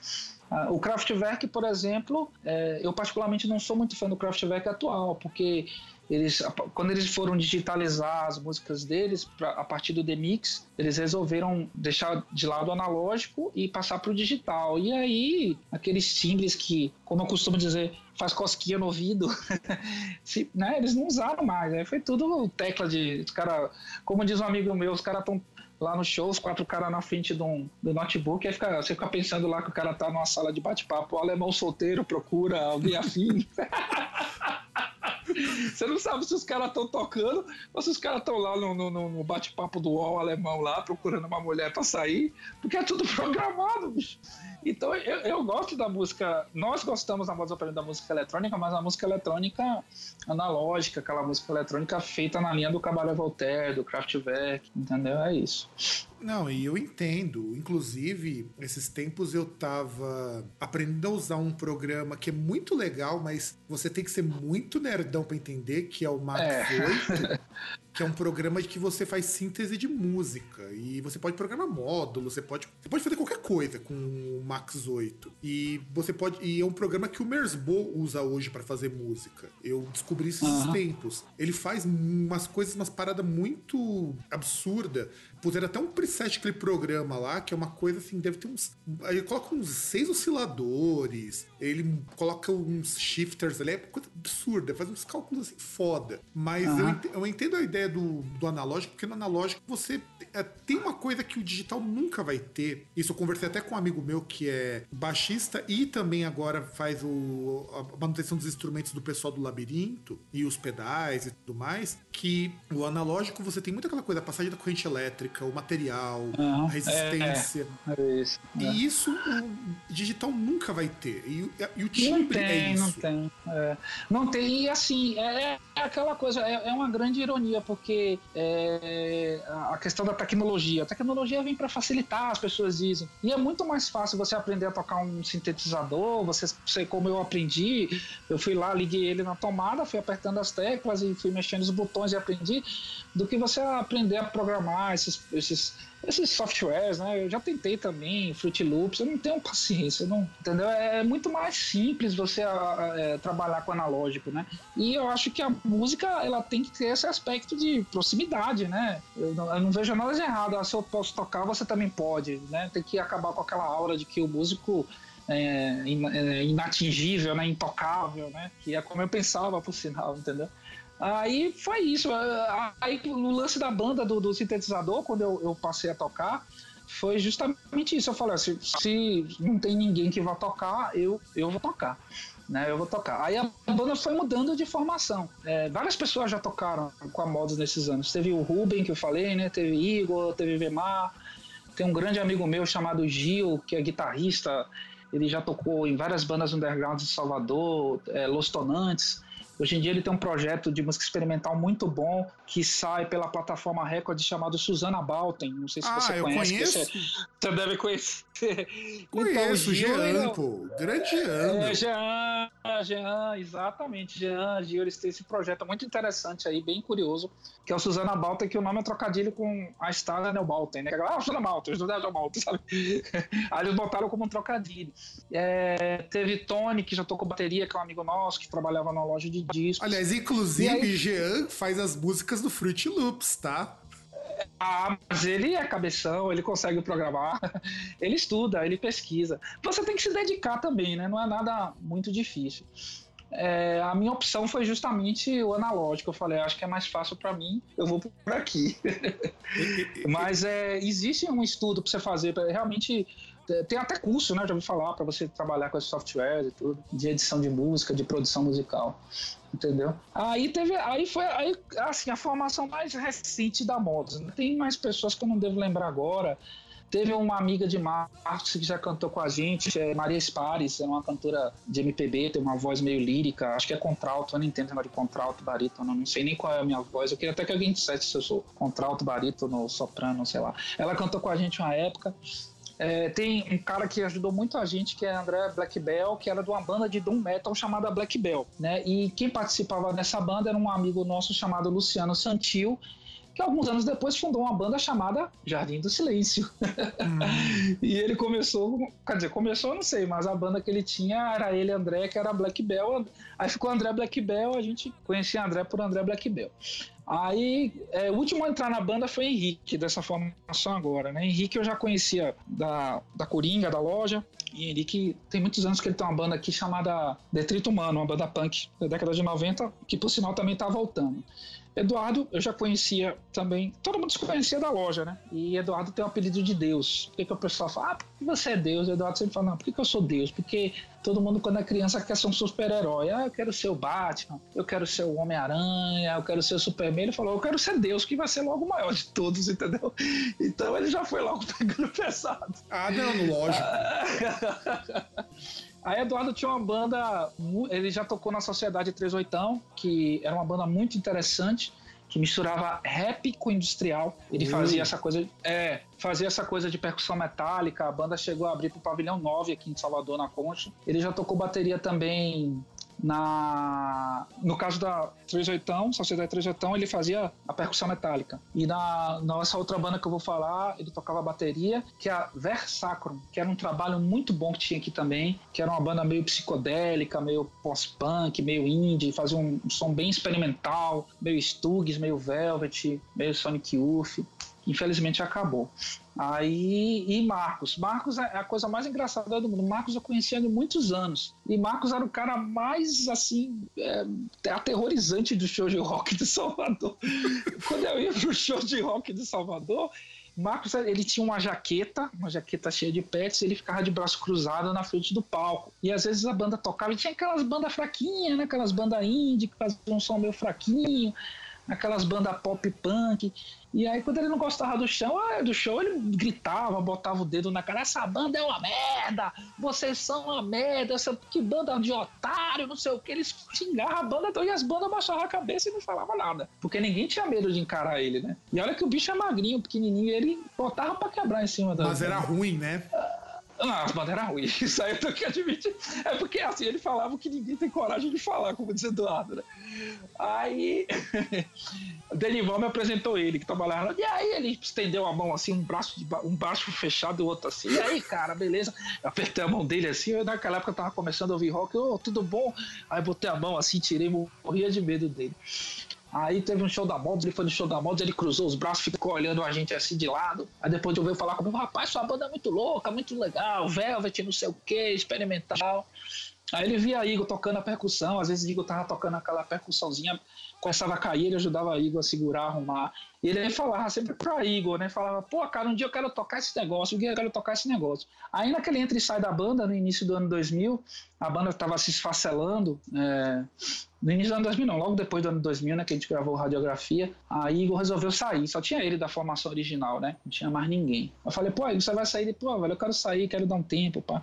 [SPEAKER 2] O Kraftwerk, por exemplo, é, eu particularmente não sou muito fã do Kraftwerk atual, porque eles, quando eles foram digitalizar as músicas deles pra, a partir do Demix, eles resolveram deixar de lado o analógico e passar para o digital. E aí, aqueles timbres que, como eu costumo dizer, faz cosquinha no ouvido, se, né, eles não usaram mais. Aí foi tudo tecla de. Os cara, como diz um amigo meu, os caras estão lá no show, os quatro caras na frente do, do notebook, aí fica, você fica pensando lá que o cara tá numa sala de bate-papo, o alemão solteiro procura alguém afim. Você não sabe se os caras estão tocando ou se os caras estão lá no, no, no bate-papo do UOL alemão lá, procurando uma mulher para sair, porque é tudo programado, bicho. Então eu, eu gosto da música. Nós gostamos na voz da música eletrônica, mas a música eletrônica analógica, aquela música eletrônica feita na linha do Cabaré Voltaire, do Kraftwerk, entendeu? É isso.
[SPEAKER 1] Não, e eu entendo. Inclusive, esses tempos eu tava aprendendo a usar um programa que é muito legal, mas você tem que ser muito nerdão para entender, que é o Max é. 8. que é um programa de que você faz síntese de música e você pode programar módulos, você pode, você pode fazer qualquer coisa com o Max 8. E você pode e é um programa que o Mersbo usa hoje para fazer música. Eu descobri esses uhum. tempos. Ele faz umas coisas, umas paradas muito absurda. Puseram até um preset que ele programa lá, que é uma coisa assim, deve ter uns. Ele coloca uns seis osciladores, ele coloca uns shifters ali, é coisa absurda, faz uns cálculos assim foda. Mas uhum. eu, entendo, eu entendo a ideia do, do analógico, porque no analógico você é, tem uma coisa que o digital nunca vai ter. Isso eu conversei até com um amigo meu que é baixista e também agora faz o, a manutenção dos instrumentos do pessoal do labirinto e os pedais e tudo mais. Que o analógico você tem muita aquela coisa, a passagem da corrente elétrica, o material, uhum, a resistência. É, é, isso, é. E isso o digital nunca vai ter. E, e o timbre
[SPEAKER 2] não
[SPEAKER 1] é tem,
[SPEAKER 2] é isso. Não tem, é. Não tem. E assim, é, é aquela coisa, é, é, uma grande ironia, porque a questão da tecnologia. A tecnologia vem para facilitar, as pessoas dizem. E é muito mais fácil você aprender a tocar um sintetizador, você, você como eu aprendi, eu fui lá, liguei ele na tomada, fui apertando as teclas e fui mexendo os botões e aprendi, do que você aprender a programar esses, esses esses softwares, né? Eu já tentei também, Fruit Loops, eu não tenho paciência, não, entendeu? É muito mais simples você é, trabalhar com analógico, né? E eu acho que a música, ela tem que ter esse aspecto de proximidade, né? Eu não, eu não vejo nada de errado, ah, se eu posso tocar, você também pode, né? Tem que acabar com aquela aura de que o músico é, é inatingível, né? Intocável, né? Que é como eu pensava, por sinal, entendeu? Aí foi isso. Aí no lance da banda do, do sintetizador, quando eu, eu, passei a tocar, foi justamente isso. Eu falei assim, se não tem ninguém que vá tocar, eu, eu vou tocar. Né, eu vou tocar. Aí a banda foi mudando de formação. É, várias pessoas já tocaram com a Modos nesses anos. Teve o Ruben, que eu falei, né? Teve Igor, teve Vemar. Tem um grande amigo meu chamado Gil, que é guitarrista. Ele já tocou em várias bandas underground de Salvador, é, Los Tonantes. Hoje em dia ele tem um projeto de música experimental muito bom que sai pela plataforma Record chamado Susana Balten. Não sei se
[SPEAKER 1] ah,
[SPEAKER 2] você
[SPEAKER 1] eu
[SPEAKER 2] conhece.
[SPEAKER 1] Conheço.
[SPEAKER 2] Você deve conhecer.
[SPEAKER 1] Conheço, então, Jean, Jean, pô. Grande Jean.
[SPEAKER 2] É, Jean, Jean, exatamente. Jean, Gil, eles têm esse projeto muito interessante aí, bem curioso, que é o Susana Balten, que o nome é trocadilho com a Star Nel Balten, né? Ah, Susana Balten, Susana Balten, sabe? aí eles botaram como um trocadilho. É, teve Tony, que já tocou bateria, que é um amigo nosso, que trabalhava na loja de discos.
[SPEAKER 1] Aliás, inclusive, aí... Jean faz as músicas do Fruit Loops, tá?
[SPEAKER 2] Ah, mas ele é cabeção, ele consegue programar, ele estuda, ele pesquisa. Você tem que se dedicar também, né? Não é nada muito difícil. É, a minha opção foi justamente o analógico. Eu falei, acho que é mais fácil para mim, eu vou por aqui. Mas é, existe um estudo para você fazer, realmente tem até curso, né? Já ouvi falar para você trabalhar com esses softwares e tudo, de edição de música, de produção musical, entendeu? Aí teve, aí foi, aí assim a formação mais recente da Modos. Né? Tem mais pessoas que eu não devo lembrar agora. Teve uma amiga de Marcos que já cantou com a gente, é Maria Spares, é uma cantora de MPB, tem uma voz meio lírica, acho que é contralto, eu não entendo de contralto, barítono, não sei nem qual é a minha voz, eu queria até que alguém dissesse se eu sou contralto, barítono, soprano, sei lá. Ela cantou com a gente uma época, é, tem um cara que ajudou muito a gente, que é André Black Bell, que era de uma banda de doom metal chamada Black Bell, né? E quem participava dessa banda era um amigo nosso chamado Luciano Santil, que alguns anos depois fundou uma banda chamada Jardim do Silêncio. Hum. e ele começou, quer dizer, começou, não sei, mas a banda que ele tinha era ele André, que era Black Bell. Aí ficou André Black Bell, a gente conhecia André por André Black Bell. Aí, é, o último a entrar na banda foi Henrique, dessa formação agora, né? Henrique eu já conhecia da, da Coringa, da loja, e Henrique tem muitos anos que ele tem uma banda aqui chamada Detrito Humano, uma banda punk da década de 90, que por sinal também tá voltando. Eduardo, eu já conhecia também, todo mundo se conhecia da loja, né? E Eduardo tem o apelido de Deus. Por que, que o pessoal fala, ah, por que você é Deus? Eduardo sempre fala, não, por que, que eu sou Deus? Porque todo mundo, quando é criança, quer ser um super-herói. Ah, eu quero ser o Batman, eu quero ser o Homem-Aranha, eu quero ser o Superman. Ele falou, eu quero ser Deus, que vai ser logo o maior de todos, entendeu? Então ele já foi logo pegando pesado.
[SPEAKER 1] Ah, não, lógico.
[SPEAKER 2] Aí Eduardo tinha uma banda, ele já tocou na Sociedade 38, que era uma banda muito interessante, que misturava rap com industrial. Ele fazia essa coisa, é, fazia essa coisa de percussão metálica. A banda chegou a abrir pro Pavilhão 9 aqui em Salvador, na Concha. Ele já tocou bateria também na no caso da 38, Sociedade 38, ele fazia a percussão metálica. E na nossa outra banda que eu vou falar, ele tocava bateria, que é a Versacrum, que era um trabalho muito bom que tinha aqui também, que era uma banda meio psicodélica, meio pós-punk, meio indie, fazia um, um som bem experimental, meio Stugs, meio Velvet, meio Sonic Youth. Infelizmente acabou. Aí, e Marcos. Marcos é a coisa mais engraçada do mundo. Marcos eu conhecia há muitos anos. E Marcos era o cara mais, assim, é, aterrorizante do show de rock de Salvador. Quando eu ia pro show de rock de Salvador, Marcos, ele tinha uma jaqueta, uma jaqueta cheia de pets, e ele ficava de braço cruzado na frente do palco. E às vezes a banda tocava, e tinha aquelas bandas fraquinhas, né? Aquelas bandas indie que faziam um som meio fraquinho aquelas bandas pop punk. E aí, quando ele não gostava do show, ah, do show, ele gritava, botava o dedo na cara: essa banda é uma merda, vocês são uma merda, essa, que banda de otário, não sei o que. Eles xingavam a banda e as bandas baixavam a cabeça e não falavam nada. Porque ninguém tinha medo de encarar ele, né? E olha que o bicho é magrinho, pequenininho, ele botava pra quebrar em cima da.
[SPEAKER 1] Mas era ruim, né?
[SPEAKER 2] Não, as bandas eram ruins, isso aí eu tenho que admitir. É porque assim, ele falava que ninguém tem coragem de falar, como diz Eduardo, né? Aí, Denival me apresentou ele, que trabalhava E aí ele estendeu a mão assim, um braço, de, um braço fechado e outro assim. E aí, cara, beleza? Eu apertei a mão dele assim, eu, naquela época eu tava começando a ouvir rock, ô, oh, tudo bom? Aí botei a mão assim, tirei, morria de medo dele. Aí teve um show da Mods, ele foi no show da Mods, ele cruzou os braços, ficou olhando a gente assim de lado. Aí depois eu veio falar comigo, rapaz, sua banda é muito louca, muito legal, Velvet, não sei o que, experimental. Aí ele via a Igor tocando a percussão, às vezes Igor tava tocando aquela percussãozinha, começava a cair, ele ajudava a Igor a segurar, arrumar. E ele falava sempre pra Igor, né? Falava, pô, cara, um dia eu quero tocar esse negócio, um dia eu quero tocar esse negócio. Aí naquele entra e sai da banda, no início do ano 2000, a banda tava se esfacelando, é... no início do ano 2000 não, logo depois do ano 2000, né, que a gente gravou Radiografia, a Igor resolveu sair, só tinha ele da formação original, né? Não tinha mais ninguém. Eu falei, pô, Igor, você vai sair? Ele, pô, velho, eu quero sair, quero dar um tempo, pá.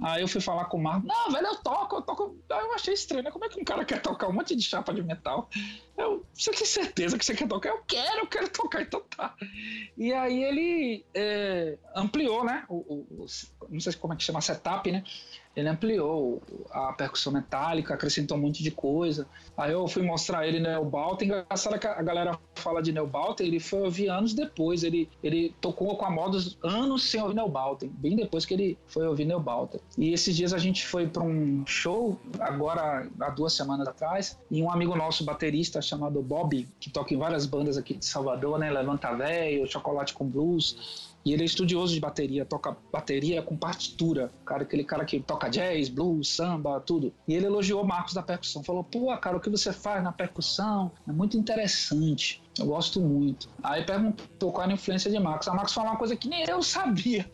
[SPEAKER 2] Aí eu fui falar com o Marco, não, velho, eu toco, eu toco. Aí eu achei estranho, né? Como é que um cara quer tocar um monte de chapa de metal? Eu, você tem certeza que você quer tocar? Eu quero, eu quero tocar, então tá. E aí ele é, ampliou, né? O, o, não sei como é que chama, setup, né? Ele ampliou a percussão metálica, acrescentou um monte de coisa. Aí eu fui mostrar ele no Balta. Engraçado que a galera fala de Balta, ele foi ouvir anos depois. Ele, ele tocou com a Modos anos sem ouvir Balta, bem depois que ele foi ouvir Balta. E esses dias a gente foi para um show, agora há duas semanas atrás, e um amigo nosso, baterista chamado Bob, que toca em várias bandas aqui de Salvador, né? Levanta Velho, Chocolate com Blues e ele é estudioso de bateria, toca bateria com partitura. Cara, aquele cara que toca jazz, blues, samba, tudo. E ele elogiou Marcos da percussão. Falou, pô, cara, o que você faz na percussão é muito interessante. Eu gosto muito. Aí perguntou qual a influência de Marcos. A Marcos falou uma coisa que nem eu sabia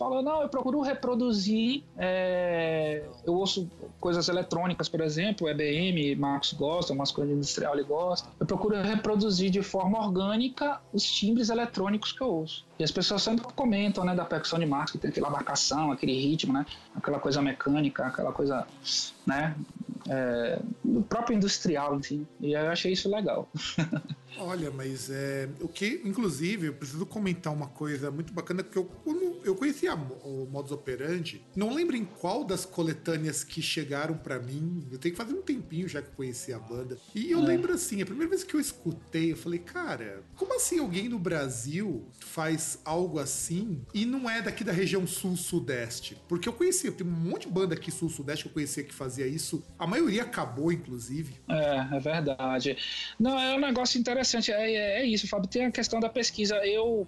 [SPEAKER 2] falou, não, eu procuro reproduzir, é, eu ouço coisas eletrônicas, por exemplo, EBM, Marcos gosta, umas coisas industrial ele gosta. Eu procuro reproduzir de forma orgânica os timbres eletrônicos que eu ouço. E as pessoas sempre comentam, né, da percussão de Marcos, que tem aquela marcação, aquele ritmo, né, aquela coisa mecânica, aquela coisa, né, é, do próprio industrial, enfim. E eu achei isso legal.
[SPEAKER 1] Olha, mas é, o que, inclusive, eu preciso comentar uma coisa muito bacana, porque eu, eu conheci a, o Modus Operandi, não lembro em qual das coletâneas que chegaram para mim, eu tenho que fazer um tempinho já que eu conheci a banda, e eu é. lembro assim, a primeira vez que eu escutei, eu falei, cara, como assim alguém no Brasil faz algo assim e não é daqui da região sul-sudeste? Porque eu conhecia, tem um monte de banda aqui sul-sudeste que eu conhecia que fazia isso, a maioria acabou, inclusive.
[SPEAKER 2] É, é verdade. Não, é um negócio interessante, é, é, é isso, Fábio, tem a questão da pesquisa, eu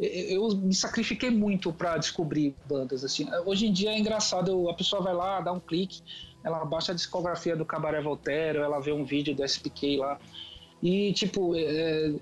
[SPEAKER 2] eu me sacrifiquei muito para descobrir bandas assim. Hoje em dia é engraçado, a pessoa vai lá, dá um clique, ela baixa a discografia do Cabaré Voltaire, ela vê um vídeo do SPK lá. E, tipo, é,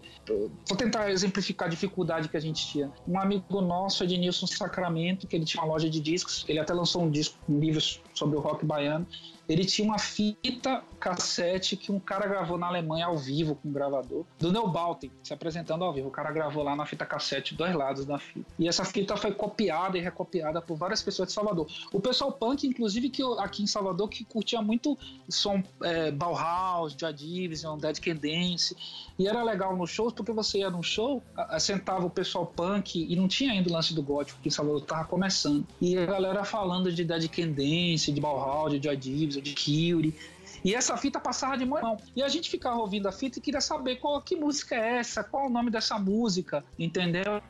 [SPEAKER 2] vou tentar exemplificar a dificuldade que a gente tinha. Um amigo nosso, Ednilson Sacramento, que ele tinha uma loja de discos, ele até lançou um disco, um livro sobre o rock baiano ele tinha uma fita cassete que um cara gravou na Alemanha ao vivo com um gravador, do Neil Balten, se apresentando ao vivo. O cara gravou lá na fita cassete dois lados da fita. E essa fita foi copiada e recopiada por várias pessoas de Salvador. O pessoal punk, inclusive, que aqui em Salvador, que curtia muito som é, Bauhaus, Joy Division, Dead Can Dance. E era legal nos shows, porque você ia num show, sentava o pessoal punk e não tinha ainda o lance do gótico, que em Salvador tava começando. E a galera falando de Dead Can Dance, de Bauhaus, de Joy Division, de Curie. E essa fita passava de mão. E a gente ficava ouvindo a fita e queria saber qual que música é essa, qual o nome dessa música, entendeu?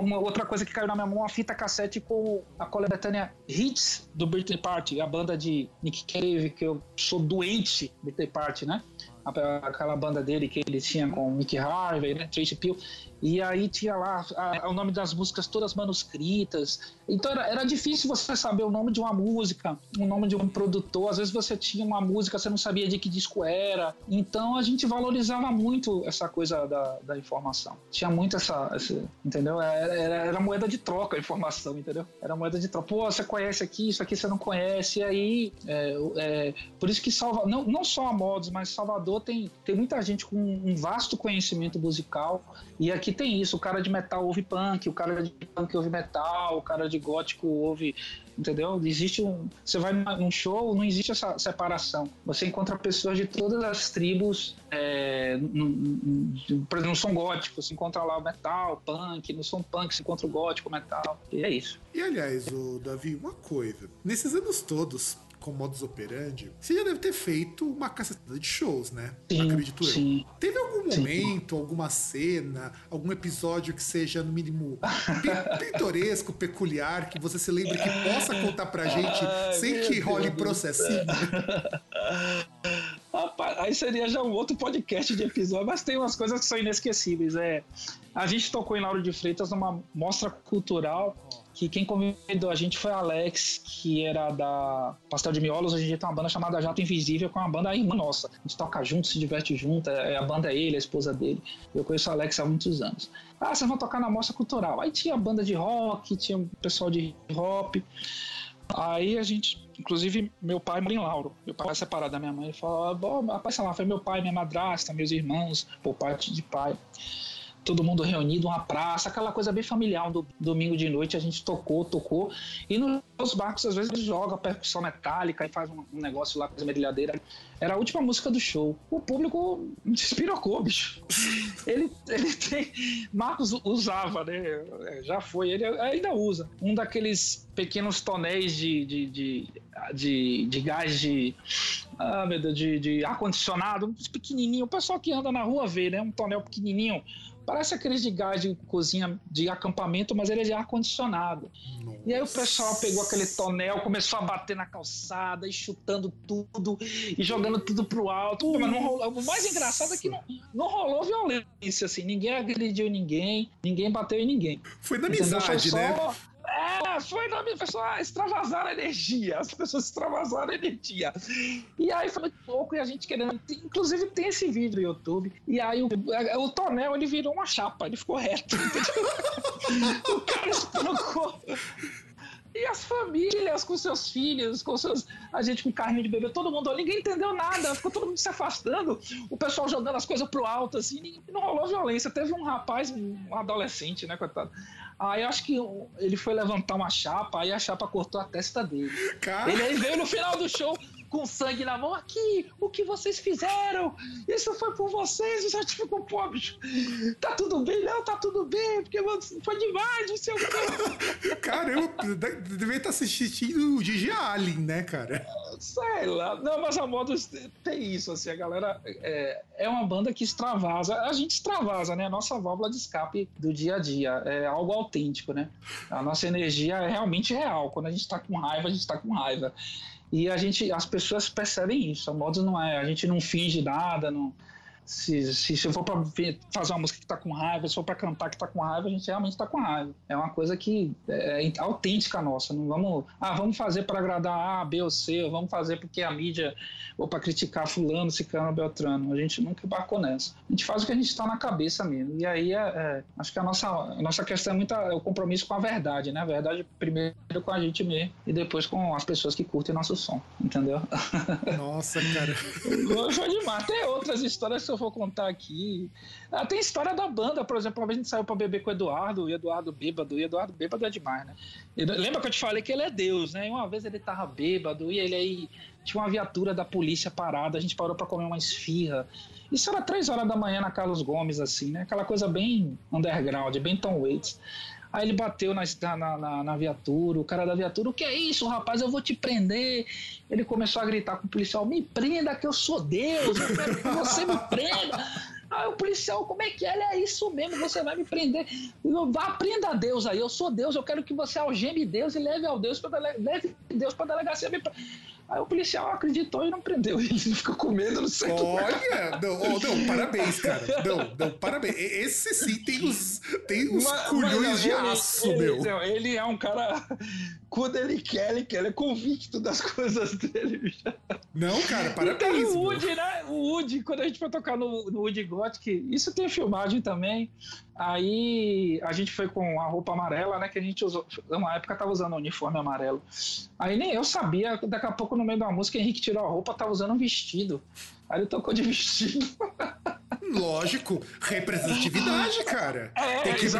[SPEAKER 2] Uma outra coisa que caiu na minha mão, uma fita cassete com a coletânea Hits do Birthday Party, a banda de Nick Cave, que eu sou doente, Birthday Party, né? Aquela banda dele que ele tinha com Nick Harvey, né? Tracy Pill. E aí tinha lá a, o nome das músicas todas manuscritas. Então era, era difícil você saber o nome de uma música, o nome de um produtor. Às vezes você tinha uma música, você não sabia de que disco era. Então a gente valorizava muito essa coisa da, da informação. Tinha muito essa. essa entendeu? Era, era, era, moeda de troca a informação, entendeu? Era moeda de troca. Pô, você conhece aqui, isso aqui você não conhece. E aí. É, é, por isso que Salvador. Não, não só a Modos, mas Salvador tem, tem muita gente com um vasto conhecimento musical. E aqui tem isso, o cara de metal ouve punk, o cara de punk ouve metal, o cara de gótico ouve, entendeu? Existe um, você vai num show, não existe essa separação. Você encontra pessoas de todas as tribos, é, por exemplo, no som gótico, você encontra lá o metal, punk, no som punk você encontra o gótico, metal, e é isso.
[SPEAKER 1] E aliás, o Davi, uma coisa, nesses anos todos, com modus operandi, você já deve ter feito uma cacetada de shows, né?
[SPEAKER 2] Sim,
[SPEAKER 1] Acredito
[SPEAKER 2] sim.
[SPEAKER 1] eu. Teve algum momento, sim. alguma cena, algum episódio que seja, no mínimo, pintoresco, peculiar, que você se lembre que possa contar pra gente Ai, sem que role processinho?
[SPEAKER 2] Rapaz, aí seria já um outro podcast de episódio, mas tem umas coisas que são inesquecíveis. É, a gente tocou em Lauro de Freitas numa mostra cultural que quem convidou a gente foi Alex, que era da Pastel de Miolos. A gente tem uma banda chamada Jato Invisível, com é uma banda irmã nossa. A gente toca junto, se diverte junto. É, a banda é ele, a esposa dele. Eu conheço o Alex há muitos anos. Ah, vocês vão tocar na mostra cultural. Aí tinha banda de rock, tinha pessoal de hop. Aí a gente, inclusive, meu pai mora em Lauro. Meu pai é separado da minha mãe. Ele falou: rapaz, sei lá, foi meu pai, minha madrasta, meus irmãos, por parte de pai todo mundo reunido, uma praça, aquela coisa bem familiar. Do domingo de noite a gente tocou, tocou. E nos barcos, às vezes, joga percussão metálica e faz um, um negócio lá com as medilhadeiras. Era a última música do show. O público despirocou, bicho. Ele, ele tem. Marcos usava, né? É, já foi, ele ainda usa. Um daqueles pequenos tonéis de, de, de, de, de gás de. Ah, meu Deus, de, de ar-condicionado, pequenininho. O pessoal que anda na rua vê, né? Um tonel pequenininho Parece aqueles de gás de cozinha de acampamento, mas ele é de ar-condicionado. E aí o pessoal pegou aquele tonel, começou a bater na calçada, e chutando tudo, e jogando tudo pro alto. Mas não rolou, o mais engraçado é que não, não rolou violência, assim. Ninguém agrediu ninguém, ninguém bateu em ninguém.
[SPEAKER 1] Foi na amizade, né?
[SPEAKER 2] É, foi na minha pessoa extravasar a energia. As pessoas extravasaram a energia. E aí foi muito pouco e a gente querendo. Inclusive tem esse vídeo no YouTube. E aí o, o tonel ele virou uma chapa, ele ficou reto. o cara espancou. E as famílias com seus filhos, com seus. A gente com carrinho de bebê, todo mundo, ninguém entendeu nada, ficou todo mundo se afastando, o pessoal jogando as coisas pro alto, assim, e não rolou violência. Teve um rapaz, um adolescente, né, coitado. Aí acho que ele foi levantar uma chapa, aí a chapa cortou a testa dele. Cara. Ele aí veio no final do show com sangue na mão, aqui, o que vocês fizeram? Isso foi por vocês, o certificou, pô, bicho, tá tudo bem? Não, tá tudo bem, porque foi demais, não sei o
[SPEAKER 1] quê. Caramba, devia estar assistindo o Gigi Allen, né, cara?
[SPEAKER 2] Sei lá, não, mas a moda tem isso, assim, a galera é, é uma banda que extravasa, a gente extravasa, né, a nossa válvula de escape do dia a dia, é algo autêntico, né, a nossa energia é realmente real, quando a gente tá com raiva, a gente tá com raiva. E a gente, as pessoas percebem isso. A moda não é, a gente não finge nada, não, Se, se, se for pra ver- fazer uma música que tá com raiva, se for pra cantar que tá com raiva, a gente realmente tá com raiva. É uma coisa que é, é autêntica nossa. Não vamos, ah, vamos fazer pra agradar A, B ou C, ou vamos fazer porque a mídia, ou pra criticar fulano, ciclano, beltrano. A gente nunca embarcou nessa. A gente faz o que a gente tá na cabeça mesmo. E aí, é, é, acho que a nossa, a nossa questão é muito é o compromisso com a verdade, né? A verdade primeiro com a gente mesmo e depois com as pessoas que curtem nosso som, entendeu?
[SPEAKER 1] Nossa, cara.
[SPEAKER 2] Foi demais. Tem outras histórias que eu vou contar aqui. Ah, tem história da banda, por exemplo, uma vez a gente saiu pra beber com o Eduardo, o Eduardo bêbado, e Eduardo bêbado é demais, né? Lembra que eu te falei que ele é Deus, né? E uma vez ele tava bêbado e ele aí tinha uma viatura da polícia parada, a gente parou pra comer uma esfirra. Isso era três horas da manhã na Carlos Gomes, assim, né? Aquela coisa bem underground, bem Tom Waits. Aí ele bateu na, na, na, na viatura, o cara da viatura, o que é isso, rapaz? Eu vou te prender. Ele começou a gritar com o policial: Me prenda, que eu sou Deus, eu quero que você me prenda. Aí o policial, como é que é? Ele é isso mesmo, você vai me prender. Vá, prenda a Deus aí, eu sou Deus, eu quero que você algeme Deus e leve ao Deus pra dele- Deus para delegacia. me Aí o policial acreditou e não prendeu. Ele ficou com medo, não sei
[SPEAKER 1] Olha, não, oh, não, parabéns, cara. Não, não, parabéns. Esse sim tem os, tem os
[SPEAKER 2] Mas-
[SPEAKER 1] culhões
[SPEAKER 2] mas
[SPEAKER 1] de
[SPEAKER 2] ele-
[SPEAKER 1] aço,
[SPEAKER 2] ele,
[SPEAKER 1] meu.
[SPEAKER 2] não, ele é um cara. Quando ele quer, ele quer, ele é convicto das coisas dele.
[SPEAKER 1] Não, cara, parabéns.
[SPEAKER 2] o
[SPEAKER 1] meu.
[SPEAKER 2] Woody, né? O Woody, quando a gente foi tocar no, no Woody Gothic, isso tem filmagem também. Aí a gente foi com a roupa amarela, né? Que a gente usou. Uma época tava usando o uniforme amarelo. Aí nem eu sabia, daqui a pouco no meio da música, Henrique tirou a roupa, tava usando um vestido. Aí ele tocou de vestido.
[SPEAKER 1] Lógico, representatividade, cara.
[SPEAKER 2] É,
[SPEAKER 1] tem, que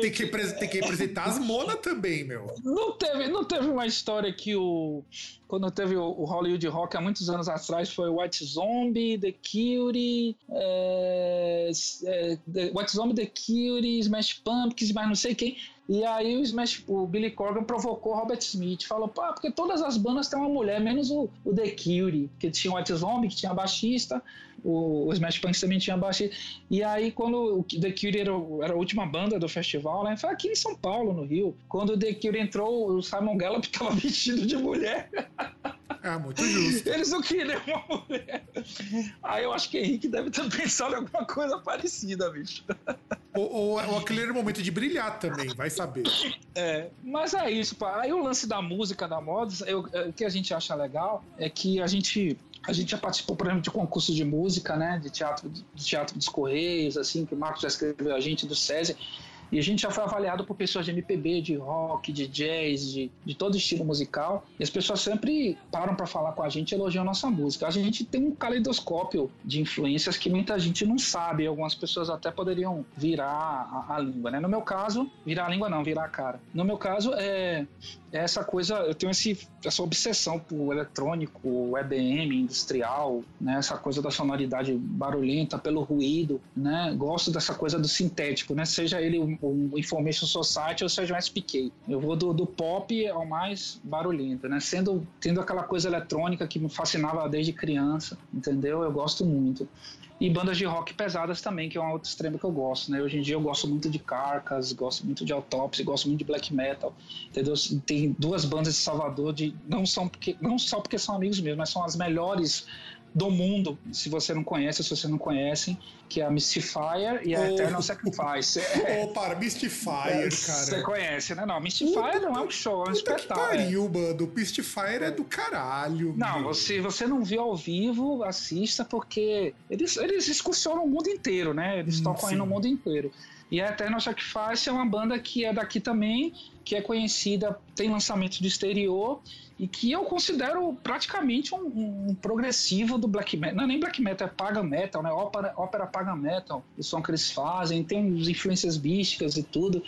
[SPEAKER 1] tem, que tem que representar as monas também, meu.
[SPEAKER 2] Não teve, não teve uma história que o. Quando teve o, o Hollywood Rock há muitos anos atrás, foi White Zombie, The Cure, é, é, The- White Zombie, The Cure, Smash Pumpkins, mas não sei quem. E aí o, Smash, o Billy Corgan provocou Robert Smith. Falou, pá, porque todas as bandas têm uma mulher, menos o, o The Cure, que tinha o White Zombie, que tinha baixista, o, o Smash Pumpkins também tinha baixista. E aí, quando o The Cure era, era a última banda do festival, né? Foi aqui em São Paulo, no Rio. Quando o The Cure entrou, o Simon Gallup tava vestido de mulher.
[SPEAKER 1] Ah, muito justo.
[SPEAKER 2] Eles não queriam uma mulher. Aí eu acho que Henrique deve ter pensado em alguma coisa parecida, bicho.
[SPEAKER 1] Ou, ou, ou aquele era o momento de brilhar também, vai saber.
[SPEAKER 2] É, mas é isso, pá. Aí o lance da música, da moda, eu- é, o que a gente acha legal é que a gente. A gente já participou, por exemplo, de concursos de música, né? De teatro, de teatro dos Correios, assim, que o Marcos já escreveu a gente, do SESI. E a gente já foi avaliado por pessoas de MPB, de rock, de jazz, de, de todo estilo musical. E as pessoas sempre param para falar com a gente e elogiam a nossa música. A gente tem um caleidoscópio de influências que muita gente não sabe. Algumas pessoas até poderiam virar a, a língua, né? No meu caso, virar a língua não, virar a cara. No meu caso, é, é essa coisa, eu tenho esse, essa obsessão por eletrônico, EBM, industrial, né? Essa coisa da sonoridade barulhenta, pelo ruído, né? Gosto dessa coisa do sintético, né? Seja ele um, um Information Society ou seja um SPK. Eu vou do, do pop ao mais barulhento, né? Sendo, tendo aquela coisa eletrônica que me fascinava desde criança, entendeu? Eu gosto muito. E bandas de rock pesadas também, que é um outro extremo que eu gosto, né? Hoje em dia eu gosto muito de Carcas, gosto muito de Autopsy, gosto muito de Black Metal, entendeu? Tem duas bandas de Salvador, de, não, são porque, não só porque são amigos meus, mas são as melhores do mundo, se você não conhece, se você não conhece, que é a Mystifier e a
[SPEAKER 1] Oh.
[SPEAKER 2] Eternal Sacrifice. É,
[SPEAKER 1] para, Mystifier,
[SPEAKER 2] Você
[SPEAKER 1] cara.
[SPEAKER 2] conhece, né? Não, Mystifier não é um show, é um
[SPEAKER 1] Puta que
[SPEAKER 2] espetáculo. é.
[SPEAKER 1] pariu, mano. O Mystifier é do caralho.
[SPEAKER 2] Não,
[SPEAKER 1] meu.
[SPEAKER 2] se você não viu ao vivo, assista, porque eles, eles excursionam o mundo inteiro, né? Eles
[SPEAKER 1] Hum,
[SPEAKER 2] tocam aí
[SPEAKER 1] sim.
[SPEAKER 2] no mundo inteiro. E a Eternal Sacrifice é uma banda que é daqui também, que é conhecida, tem lançamento do exterior, e que eu considero praticamente um, um progressivo do black metal. Não é nem black metal, é pagan metal, né? Ópera, ópera pagan metal, o som que eles fazem, tem uns influências místicas e tudo.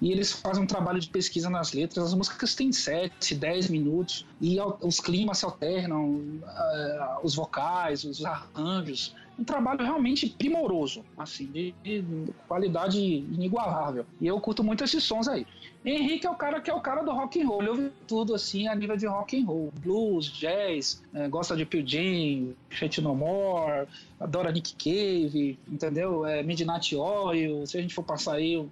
[SPEAKER 2] E eles fazem um trabalho de pesquisa nas letras. As músicas têm 7, 10 minutos. E os climas se alternam, ah, os vocais, os arranjos. Um trabalho realmente primoroso, assim, de, de qualidade inigualável. E eu curto muito esses sons aí. Henrique é o cara que é o cara do rock and roll. Ele ouve tudo assim a nível de rock and roll. Blues, jazz, eh, gosta de Pearl Jam, No More, adora Nick Cave, entendeu? É, Midnight Oil, se a gente for passar aí,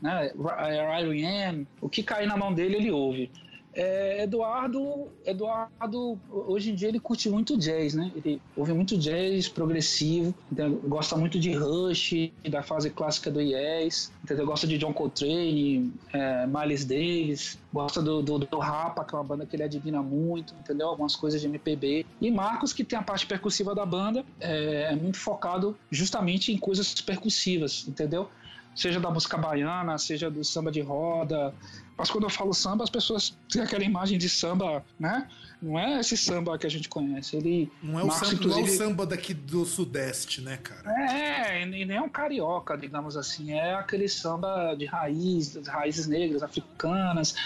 [SPEAKER 2] né, R.I.M., o que cair na mão dele ele ouve. É, Eduardo, Eduardo, hoje em dia ele curte muito jazz, né? Ele ouve muito jazz progressivo, entendeu? gosta muito de Rush, da fase clássica do Yes, entendeu? Gosta de John Coltrane, é, Miles Davis, gosta do, do, do, Rapa, que é uma banda que ele admira muito, entendeu? Algumas coisas de MPB. E Marcos, que tem a parte percussiva da banda, é, é muito focado justamente em coisas percussivas, entendeu? Seja da música baiana, seja do samba de roda, mas quando eu falo samba, as pessoas têm aquela imagem de samba, né? Não é esse samba que a gente conhece. Ele
[SPEAKER 1] não é o, samba, inclusive... não é o samba daqui do Sudeste, né, cara?
[SPEAKER 2] É, e nem é um carioca, digamos assim. É aquele samba de raiz, raízes negras, africanas.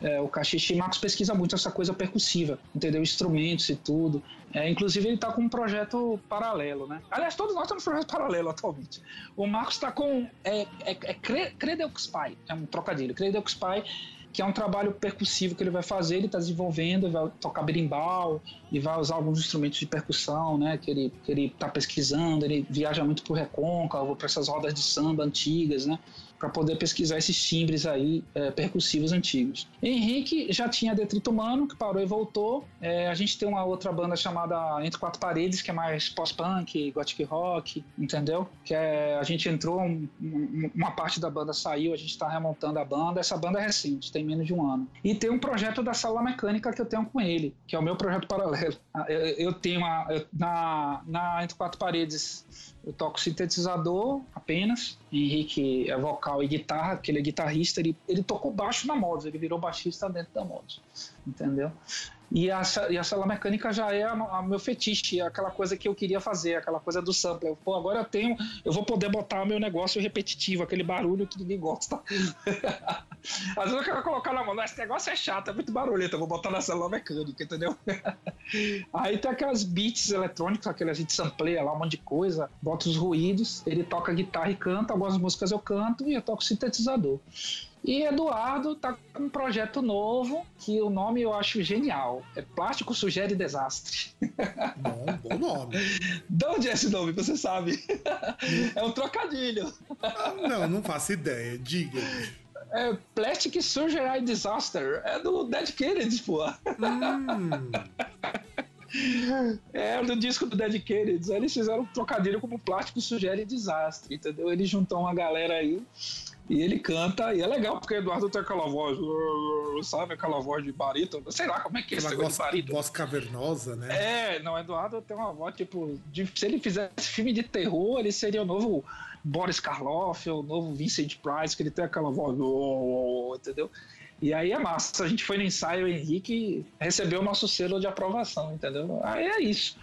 [SPEAKER 2] É, o Caxixe Marcos pesquisa muito essa coisa percussiva, entendeu? Instrumentos e tudo. É, inclusive, ele está com um projeto paralelo, né? Aliás, todos nós temos um projeto paralelo atualmente. O Marcos está com. É, é, é é um trocadilho. Credeuxpai que é um trabalho percussivo que ele vai fazer, ele está desenvolvendo, vai tocar berimbau e vai usar alguns instrumentos de percussão, né, que ele que ele está pesquisando, ele viaja muito para o Recôncavo, para essas rodas de samba antigas, né, para poder pesquisar esses timbres aí é, percussivos antigos. Henrique já tinha Detrito Humano, que parou e voltou. É, a gente tem uma outra banda chamada Entre Quatro Paredes, que é mais pós-punk, gothic rock, entendeu? Que é, a gente entrou, um, uma parte da banda saiu, a gente está remontando a banda. Essa banda é recente, tem menos de um ano. E tem um projeto da Sala Mecânica que eu tenho com ele, que é o meu projeto paralelo. Eu, eu tenho uma, eu, na, na Entre Quatro Paredes eu toco sintetizador apenas. Henrique é vocal e guitarra, que ele é guitarrista. Ele, ele tocou baixo na Modus, ele virou baixista dentro da Modus, entendeu? E a, e a sala mecânica já é a, meu fetiche, é aquela coisa que eu queria fazer, aquela coisa do sampler. Pô, agora eu tenho, eu vou poder botar meu negócio repetitivo, aquele barulho que ninguém gosta. Às vezes eu quero colocar na mão, esse negócio é chato, é muito barulhento, eu vou botar na sala mecânica, entendeu? Aí tem aquelas beats eletrônicas, aquele a gente sampleia lá um monte de coisa, bota os ruídos, ele toca guitarra e canta, algumas músicas eu canto e eu toco sintetizador. E Eduardo tá com um projeto novo que o nome eu acho genial. É Plástico Sugere Desastre.
[SPEAKER 1] Bom, bom nome.
[SPEAKER 2] De onde é esse nome? Você sabe? é um trocadilho.
[SPEAKER 1] Ah, não, não faço ideia. Diga.
[SPEAKER 2] É Plastic Surgery Disaster. É do Dead Kennedys, pô. Hum. É, do disco do Dead Kennedys. Eles fizeram um trocadilho como Plástico Sugere Desastre, entendeu? Eles juntam uma galera aí e ele canta, e é legal, porque o Eduardo tem aquela voz, sabe? Aquela voz de barítono. Sei lá como é que é esse
[SPEAKER 1] voz, barítono. voz cavernosa, né?
[SPEAKER 2] É, não, Eduardo tem uma voz, tipo, de, se ele fizesse filme de terror, ele seria o novo Boris Karloff, o novo Vincent Price, que ele tem aquela voz, entendeu? E aí é massa. A gente foi no ensaio, o Henrique recebeu o nosso selo de aprovação, entendeu? Aí é isso.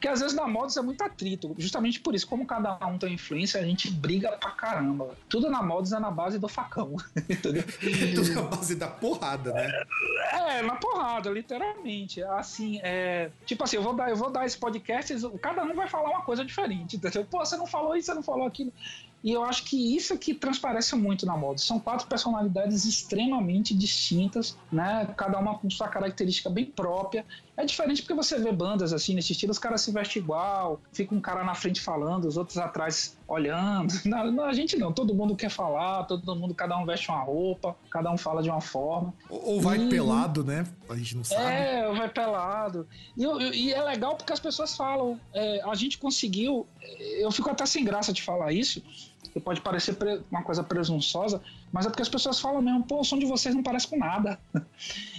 [SPEAKER 2] Porque às vezes na Modus é muito atrito. Justamente por isso, como cada um tem influência, a gente briga pra caramba. Tudo na Modus é na base do facão. Entendeu?
[SPEAKER 1] Tudo na base da porrada, né?
[SPEAKER 2] É, na porrada, literalmente. Assim, é. Tipo assim, eu vou dar, eu vou dar esse podcast, cada um vai falar uma coisa diferente. Entendeu? Pô, você não falou isso, você não falou aquilo. E eu acho que isso que transparece muito na moda. São quatro personalidades extremamente distintas, né? Cada uma com sua característica bem própria. É diferente porque você vê bandas assim nesse estilo, os caras se vestem igual, fica um cara na frente falando, os outros atrás olhando. Não, não, a gente não, todo mundo quer falar, todo mundo, cada um veste uma roupa, cada um fala de uma forma.
[SPEAKER 1] Ou, ou vai e, pelado, né? A gente não sabe.
[SPEAKER 2] É, ou vai pelado. E, e é legal porque as pessoas falam, é, a gente conseguiu, eu fico até sem graça de falar isso, que pode parecer uma coisa presunçosa, mas é porque as pessoas falam mesmo, pô, o som de vocês não parece com nada.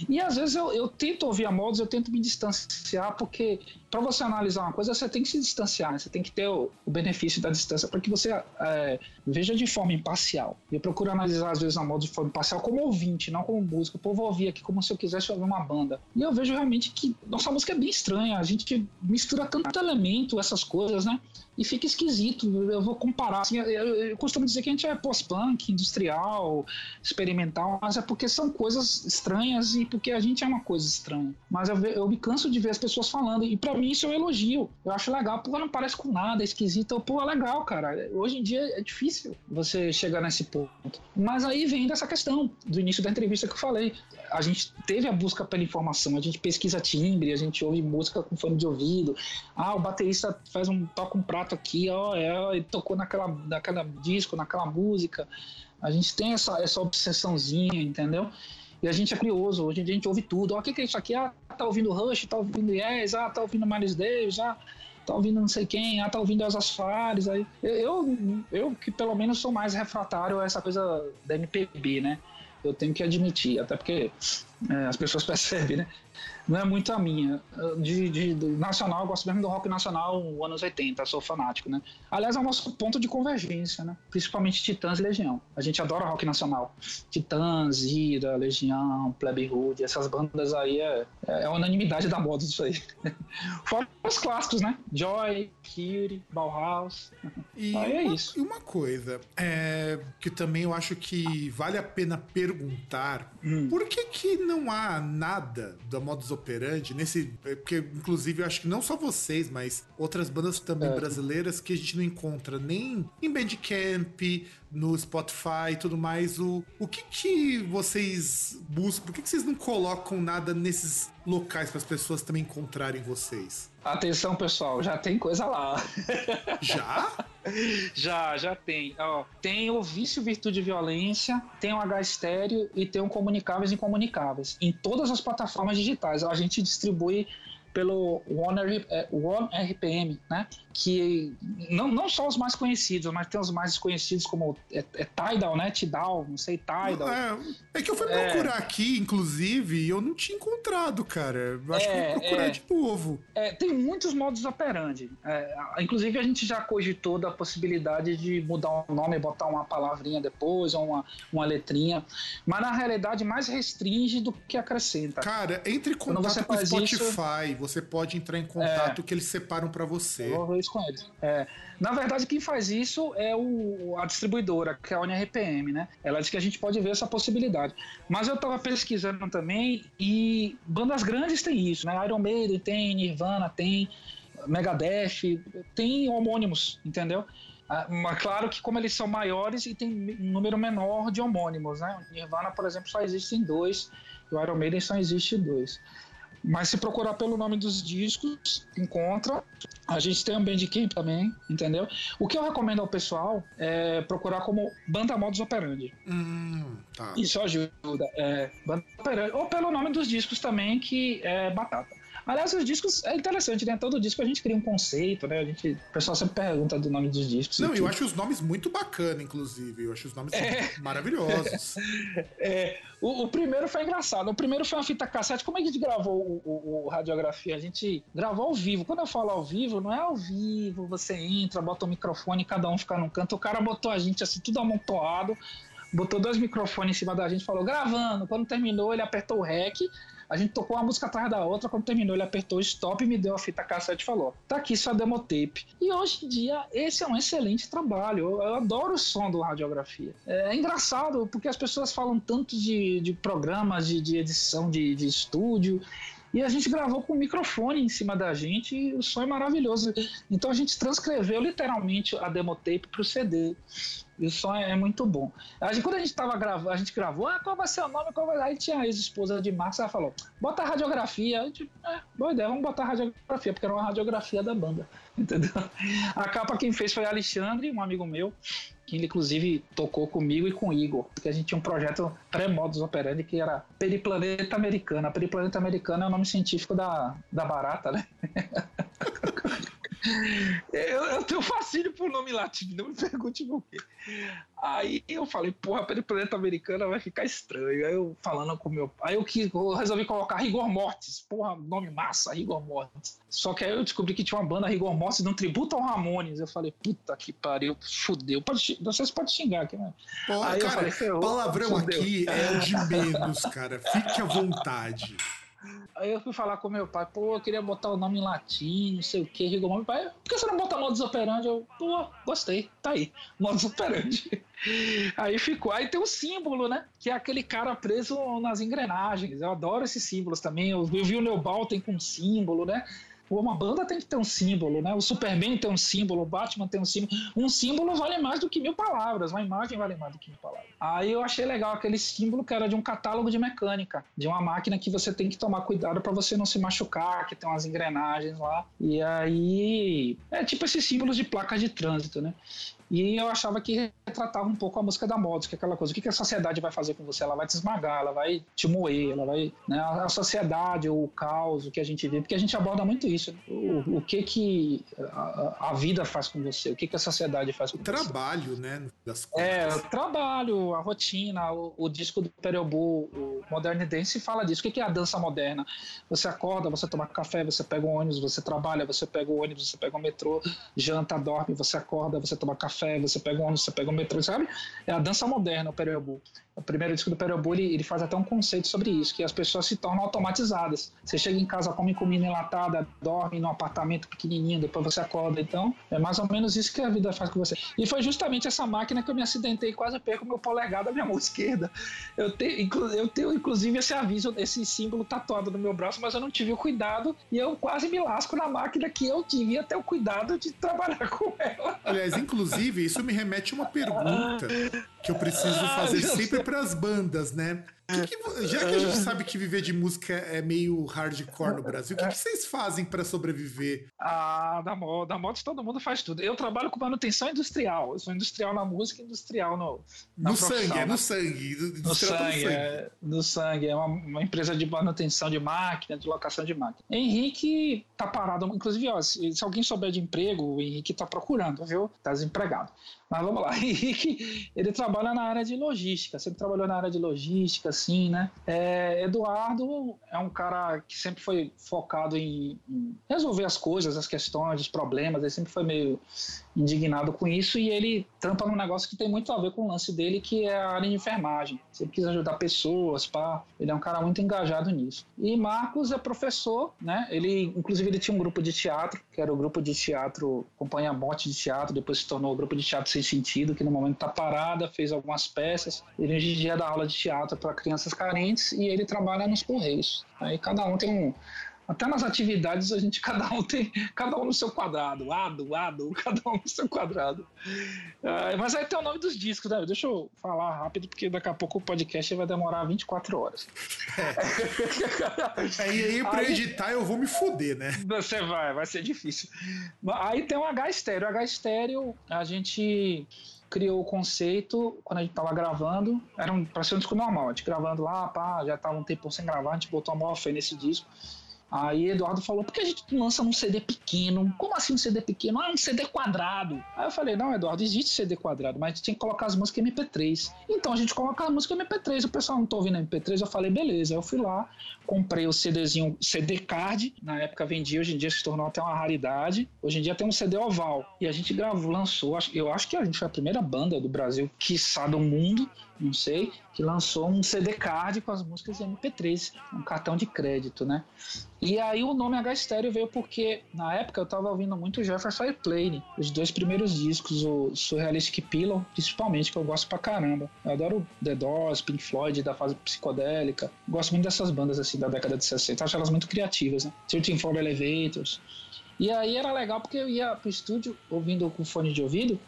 [SPEAKER 2] e às vezes eu, eu tento ouvir a modos, eu tento me distanciar, porque para você analisar uma coisa, você tem que se distanciar, né? você tem que ter o, o benefício da distância para que você é, veja de forma imparcial. Eu procuro analisar, às vezes, a modos de forma imparcial como ouvinte, não como músico. Pô, vou ouvir aqui como se eu quisesse ouvir uma banda. E eu vejo realmente que nossa música é bem estranha, a gente mistura tanto elemento, essas coisas, né? E fica esquisito. Eu vou comparar. Assim, eu, eu costumo dizer que a gente é pós-punk, industrial experimental, mas é porque são coisas estranhas e porque a gente é uma coisa estranha. Mas eu, eu me canso de ver as pessoas falando, e para mim isso é um elogio. Eu acho legal, pô, não parece com nada, é esquisito. Pô, é legal, cara. Hoje em dia é difícil você chegar nesse ponto. Mas aí vem dessa questão do início da entrevista que eu falei. A gente teve a busca pela informação, a gente pesquisa timbre, a gente ouve música com fone de ouvido. Ah, o baterista faz um toca um prato aqui, ó, é, ele tocou naquela, naquela disco, naquela música. A gente tem essa, essa obsessãozinha, entendeu? E a gente é curioso, hoje em dia a gente ouve tudo. Ó, o que, que é isso aqui? Ah, tá ouvindo Rush, tá ouvindo Yes, ah, tá ouvindo Miles Davis, ah, tá ouvindo não sei quem, ah, tá ouvindo Elza Soares. Aí. Eu, eu, que pelo menos sou mais refratário a essa coisa da MPB, né? Eu tenho que admitir, até porque é, as pessoas percebem, né? Não é muito a minha. De, de, de, nacional, eu gosto mesmo do rock nacional, anos 80, sou fanático, né? Aliás, é o nosso ponto de convergência, né? Principalmente Titãs e Legião. A gente adora rock nacional. Titãs, Ira, Legião, Plebe Hood, essas bandas aí é, é a unanimidade da moda isso aí. Fora os clássicos, né? Joy, Kiri, Bauhaus.
[SPEAKER 1] E aí é uma, isso. E uma coisa é, que também eu acho que vale a pena perguntar: hum. por que, que não há nada da modus operandi nesse. É, porque, inclusive, eu acho que não só vocês, mas outras bandas também é. brasileiras que a gente não encontra nem em Bandcamp, no Spotify e tudo mais. O, o que que vocês buscam? Por que, que vocês não colocam nada nesses locais para as pessoas também encontrarem vocês?
[SPEAKER 2] Atenção, pessoal, já tem coisa lá.
[SPEAKER 1] Já?
[SPEAKER 2] já, já tem. Ó, tem o Vício, Virtude e Violência, tem o H Estéreo e tem o Comunicáveis e Incomunicáveis. Em todas as plataformas digitais. A gente distribui pelo One, é, One RPM, né? Que não, não só os mais conhecidos, mas tem os mais desconhecidos como é, é Tidal, né? Tidal, não sei, Tidal.
[SPEAKER 1] É, é que eu fui é. procurar aqui, inclusive, e eu não tinha encontrado, cara. Acho que vou é, procurar de novo.
[SPEAKER 2] tem muitos modos operandi. inclusive, a gente já cogitou da possibilidade de mudar o nome, botar uma palavrinha depois, ou uma, uma letrinha. Mas na realidade, mais restringe do que acrescenta.
[SPEAKER 1] Cara, entre em contato com o Spotify. Isso, você pode entrar em contato é, que eles separam para você.
[SPEAKER 2] Eu vou isso com eles. É. Na verdade, quem faz isso é o, a distribuidora, que é a UniRPM, né? Ela diz que a gente pode ver essa possibilidade. Mas eu estava pesquisando também e bandas grandes têm isso, né? Iron Maiden tem, Nirvana tem, Megadeth, tem homônimos, entendeu? Ah, mas claro que como eles são maiores e tem um número menor de homônimos, né? Nirvana, por exemplo, só existem dois, e o Iron Maiden só existe dois. Mas se procurar pelo nome dos discos, encontra. A gente tem um Bandcamp também, entendeu? O que eu recomendo ao pessoal é procurar como Banda Modus Operandi.
[SPEAKER 1] Hum, tá.
[SPEAKER 2] Isso ajuda. É, Banda Operandi. Ou pelo nome dos discos também, que é Batata. Aliás, os discos é interessante, né? Todo disco a gente cria um conceito, né? A gente, o pessoal sempre pergunta do nome dos discos.
[SPEAKER 1] Não, eu acho os nomes muito bacana, inclusive. Eu acho os nomes é. maravilhosos.
[SPEAKER 2] É, o, o, primeiro foi engraçado. O primeiro foi uma fita cassete. Como é que a gente gravou o, o, o, radiografia? A gente gravou ao vivo. Quando eu falo ao vivo, não é ao vivo. Você entra, bota o microfone, cada um fica num canto. O cara botou a gente assim, tudo amontoado botou dois microfones em cima da gente, falou gravando. Quando terminou, ele apertou o REC, a gente tocou uma música atrás da outra, quando terminou ele apertou stop, me deu a fita cassete e falou: tá aqui sua demo tape. E hoje em dia esse é um excelente trabalho. Eu, eu adoro o som do radiografia. É, é, engraçado porque as pessoas falam tanto de, de programas de, de edição de, de estúdio. E a gente gravou com o microfone em cima da gente e o som é maravilhoso. Então a gente transcreveu literalmente a demo tape para o CD. E o som é, é muito bom. A gente, quando a gente tava gravando, a gente gravou, ah, qual vai ser o nome? Qual vai... Aí tinha a ex-esposa de Marcos, ela falou, bota a radiografia. Gente, é, boa ideia, vamos botar a radiografia, porque era uma radiografia da banda, entendeu? A capa quem fez foi Alexandre, um amigo meu, que ele inclusive tocou comigo e com o Igor, porque a gente tinha um projeto pré-modus operandi que era Periplaneta Americana. Periplaneta Americana é o nome científico da, da barata, né? Eu, eu, tenho fascínio por nome latino, não me pergunte por quê. Aí eu falei, porra, pelo planeta americano vai ficar estranho. Aí eu falando com meu pai, eu, que, eu resolvi colocar Rigor Mortis. Porra, nome massa, Rigor Mortis. Só que aí eu descobri que tinha uma banda Rigor Mortis de um tributo ao Ramones. Eu falei, puta que pariu, fudeu. Pode, vocês podem xingar aqui, né?
[SPEAKER 1] Pô, aí cara, eu falei, palavrão fudeu. aqui é o de menos, cara. Fique à vontade.
[SPEAKER 2] Aí eu fui falar com meu pai, pô, eu queria botar o nome em latim, não sei o que, Rigor Meu pai, por que você não bota modus operandi? Eu, pô, gostei, tá aí, modus operandi. Aí ficou, aí tem o símbolo, né? Que é aquele cara preso nas engrenagens. Eu adoro esses símbolos também. Eu vi o Neobalten com símbolo, né? Uma banda tem que ter um símbolo, né? O Superman tem um símbolo, o Batman tem um símbolo. Um símbolo vale mais do que mil palavras, uma imagem vale mais do que mil palavras. Aí eu achei legal aquele símbolo que era de um catálogo de mecânica, de uma máquina que você tem que tomar cuidado para você não se machucar, que tem umas engrenagens lá. E aí é tipo esses símbolos de placas de trânsito, né? E eu achava que retratava um pouco a música da moda, que é aquela coisa, o que, que a sociedade vai fazer com você? Ela vai te esmagar, ela vai te moer, ela vai. Né, a sociedade, o caos, o que a gente vê, porque a gente aborda muito isso. Né? O, o que que a, a, vida faz com você? O que que a sociedade faz com
[SPEAKER 1] o você? Trabalho, né?
[SPEAKER 2] Das É, o trabalho, a rotina, o, o disco do Pereobu, o Modern Dance fala disso. O que, que é a dança moderna? Você acorda, você toma café, você pega um ônibus, você trabalha, você pega o ônibus, você pega o metrô, janta, dorme, você acorda, você toma café café, você pega um você pega o metrô, sabe? É a dança moderna, o Pereobu. O primeiro disco do Pereobu, ele, ele faz até um conceito sobre isso, que as pessoas se tornam automatizadas. Você chega em casa, come comida enlatada, dorme num apartamento pequenininho, depois você acorda. Então, é mais ou menos isso que a vida faz com você. E foi justamente essa máquina que eu me acidentei e quase perco meu polegar da minha mão esquerda. Eu tenho, eu tenho, inclusive, esse aviso, esse símbolo tatuado no meu braço, mas eu não tive o cuidado e eu quase me lasco na máquina que eu devia ter o cuidado de trabalhar com ela.
[SPEAKER 1] Aliás, inclusive, isso me remete a uma pergunta que eu preciso fazer sempre para as bandas, né? Que que, já que a gente sabe que viver de música é meio hardcore no Brasil, o que, que vocês fazem para sobreviver?
[SPEAKER 2] Ah, da moda, da moda todo mundo faz tudo. Eu trabalho com manutenção industrial. Eu sou industrial na música, industrial no
[SPEAKER 1] no sangue, é no sangue,
[SPEAKER 2] no sangue, é, no sangue. É uma, uma, empresa de manutenção de máquina, de locação de máquina. Henrique tá parado, inclusive, ó, se, se alguém souber de emprego, o Henrique tá procurando, viu? Tá desempregado. Mas vamos lá, Henrique, ele trabalha na área de logística, sempre trabalhou na área de logística, assim, né? É, Eduardo é um cara que sempre foi focado em, em, resolver as coisas, as questões, os problemas, ele sempre foi meio indignado com isso e ele trampa num negócio que tem muito a ver com o lance dele, que é a área de enfermagem. Sempre quis ajudar pessoas, pá. Ele é um cara muito engajado nisso. E Marcos é professor, né? Ele, inclusive, ele tinha um grupo de teatro, que era o grupo de teatro Companhia Morte de Teatro, depois se tornou o grupo de teatro Sem Sentido, que no momento está parada, fez algumas peças. Ele hoje em dia dá aula de teatro para crianças carentes e ele trabalha nos Correios. Aí cada um tem um até nas atividades a gente cada um tem cada um no seu quadrado, ado, ado, cada um no seu quadrado. Uh, mas aí tem o nome dos discos, né? Deixa eu falar rápido porque daqui a pouco o podcast vai demorar 24 horas.
[SPEAKER 1] É. aí, aí para editar eu vou me foder, né?
[SPEAKER 2] Você vai, vai ser difícil. Aí tem o H estéreo, o H estéreo a gente criou o conceito quando a gente tava gravando, era um, pra ser um disco normal, a gente gravando lá, pá, já tava um tempo sem gravar, a gente botou a maior fé nesse disco. Aí Eduardo falou, por que a gente lança um CD pequeno? Como assim um CD pequeno? Ah, um CD quadrado. Aí eu falei, não, Eduardo, existe CD quadrado, mas a gente tem que colocar as músicas MP3. Então a gente coloca a música MP3, o pessoal não tá ouvindo MP3, eu falei, beleza. Aí eu fui lá, comprei o CDzinho, CD card, na época vendia, hoje em dia se tornou até uma raridade. Hoje em dia tem um CD oval. E a gente gravou, lançou, eu acho que a gente foi a primeira banda do Brasil, quiçá do mundo, não sei, que lançou um CD card com as músicas MP3, um cartão de crédito, né? E aí o nome H Stereo veio porque na época eu tava ouvindo muito Jefferson Airplane, os dois primeiros discos, o Surrealistic Pillow, principalmente, que eu gosto pra caramba. Eu adoro The Doors, Pink Floyd, da fase psicodélica. Gosto muito dessas bandas assim da década de 60, acho elas muito criativas, né? Searching for Elevators. E aí era legal porque eu ia pro estúdio ouvindo com fone de ouvido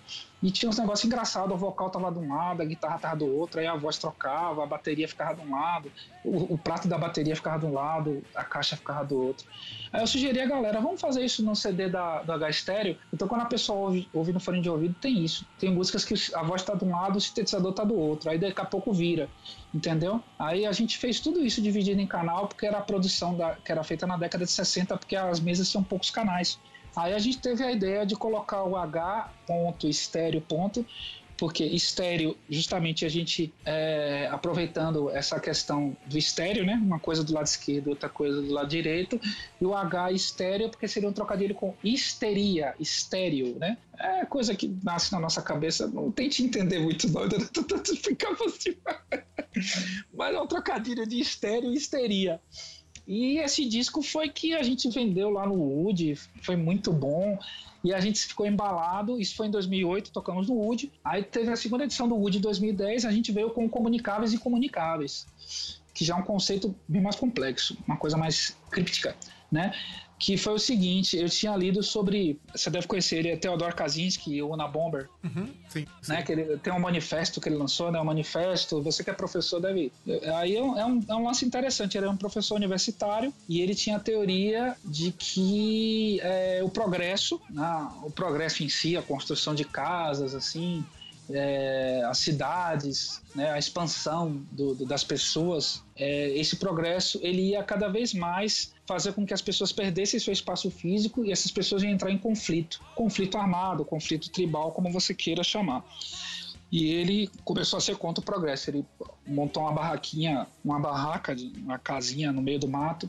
[SPEAKER 2] e tinha uns negócios engraçados, o vocal tava de um lado, a guitarra tava do outro, aí a voz trocava, a bateria ficava de um lado, o, o prato da bateria ficava de um lado, a caixa ficava do outro. Aí eu sugeri a galera, vamos fazer isso no CD da, do H Stereo. Então quando a pessoa ouve, ouve no fone de ouvido, tem isso. Tem músicas que a voz tá de um lado, o sintetizador tá do outro, aí daqui a pouco vira, entendeu? Aí a gente fez tudo isso dividido em canal, porque era a produção da, que era feita na década de 60, porque as mesas tinham poucos canais. Aí a gente teve a ideia de colocar o H ponto estéreo ponto porque estéreo, justamente a gente é, aproveitando essa questão do estéreo, né? Uma coisa do lado esquerdo, outra coisa do lado direito, e o H estéreo, porque seria um trocadilho com histeria, estéreo, né? É coisa que nasce na nossa cabeça, não tente entender muito, não, eu tô tentando explicar você. Mas é um trocadilho de estéreo e histeria. E esse disco foi que a gente vendeu lá no Wood, foi muito bom. E a gente ficou embalado, isso foi em 2008, tocamos no Wood. Aí teve a segunda edição do Wood em 2010, a gente veio com Comunicáveis e Comunicáveis. que já é um conceito bem mais complexo, uma coisa mais críptica, né? Que foi o seguinte, eu tinha lido sobre, você deve conhecer ele, é Theodor Kaczynski, o Una Bomber,
[SPEAKER 1] uhum, sim, sim.
[SPEAKER 2] né, que ele tem um manifesto que ele lançou, né, um manifesto, você que é professor deve, aí é um, é um, é um lance interessante, ele é um professor universitário e ele tinha a teoria de que é, o progresso, né, o progresso em si, a construção de casas, assim, é, as cidades, né, a expansão do, do, das pessoas, é, esse progresso ele ia cada vez mais fazer com que as pessoas perdessem seu espaço físico e essas pessoas iam entrar em conflito, conflito armado, conflito tribal, como você queira chamar. E ele começou a ser contra o progresso. Ele montou uma barraquinha, uma barraca, uma casinha no meio do mato,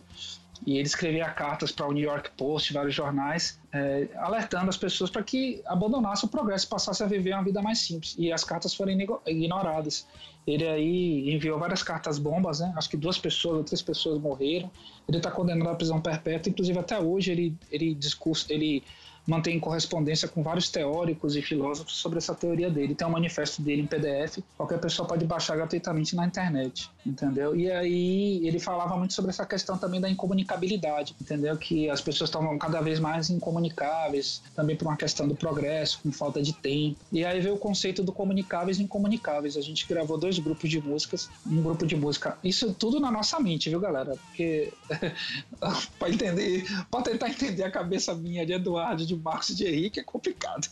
[SPEAKER 2] e ele escrevia cartas para o New York Post, vários jornais, é, alertando as pessoas para que abandonassem o progresso, passassem a viver uma vida mais simples. E as cartas foram ignoradas. Ele aí enviou várias cartas bombas, né? Acho que duas pessoas ou três pessoas morreram. Ele está condenado à prisão perpétua. Inclusive até hoje ele ele discurso ele mantém correspondência com vários teóricos e filósofos sobre essa teoria dele. Tem um manifesto dele em PDF, qualquer pessoa pode baixar gratuitamente na internet, entendeu? E aí ele falava muito sobre essa questão também da incomunicabilidade, entendeu? Que as pessoas estavam cada vez mais incomunicáveis, também por uma questão do progresso, com falta de tempo. E aí veio o conceito do comunicáveis e incomunicáveis. A gente gravou dois grupos de músicas, um grupo de música. Isso tudo na nossa mente, viu, galera? Porque para entender, para tentar entender a cabeça minha de Eduardo, de de Marcos de Henrique é complicado.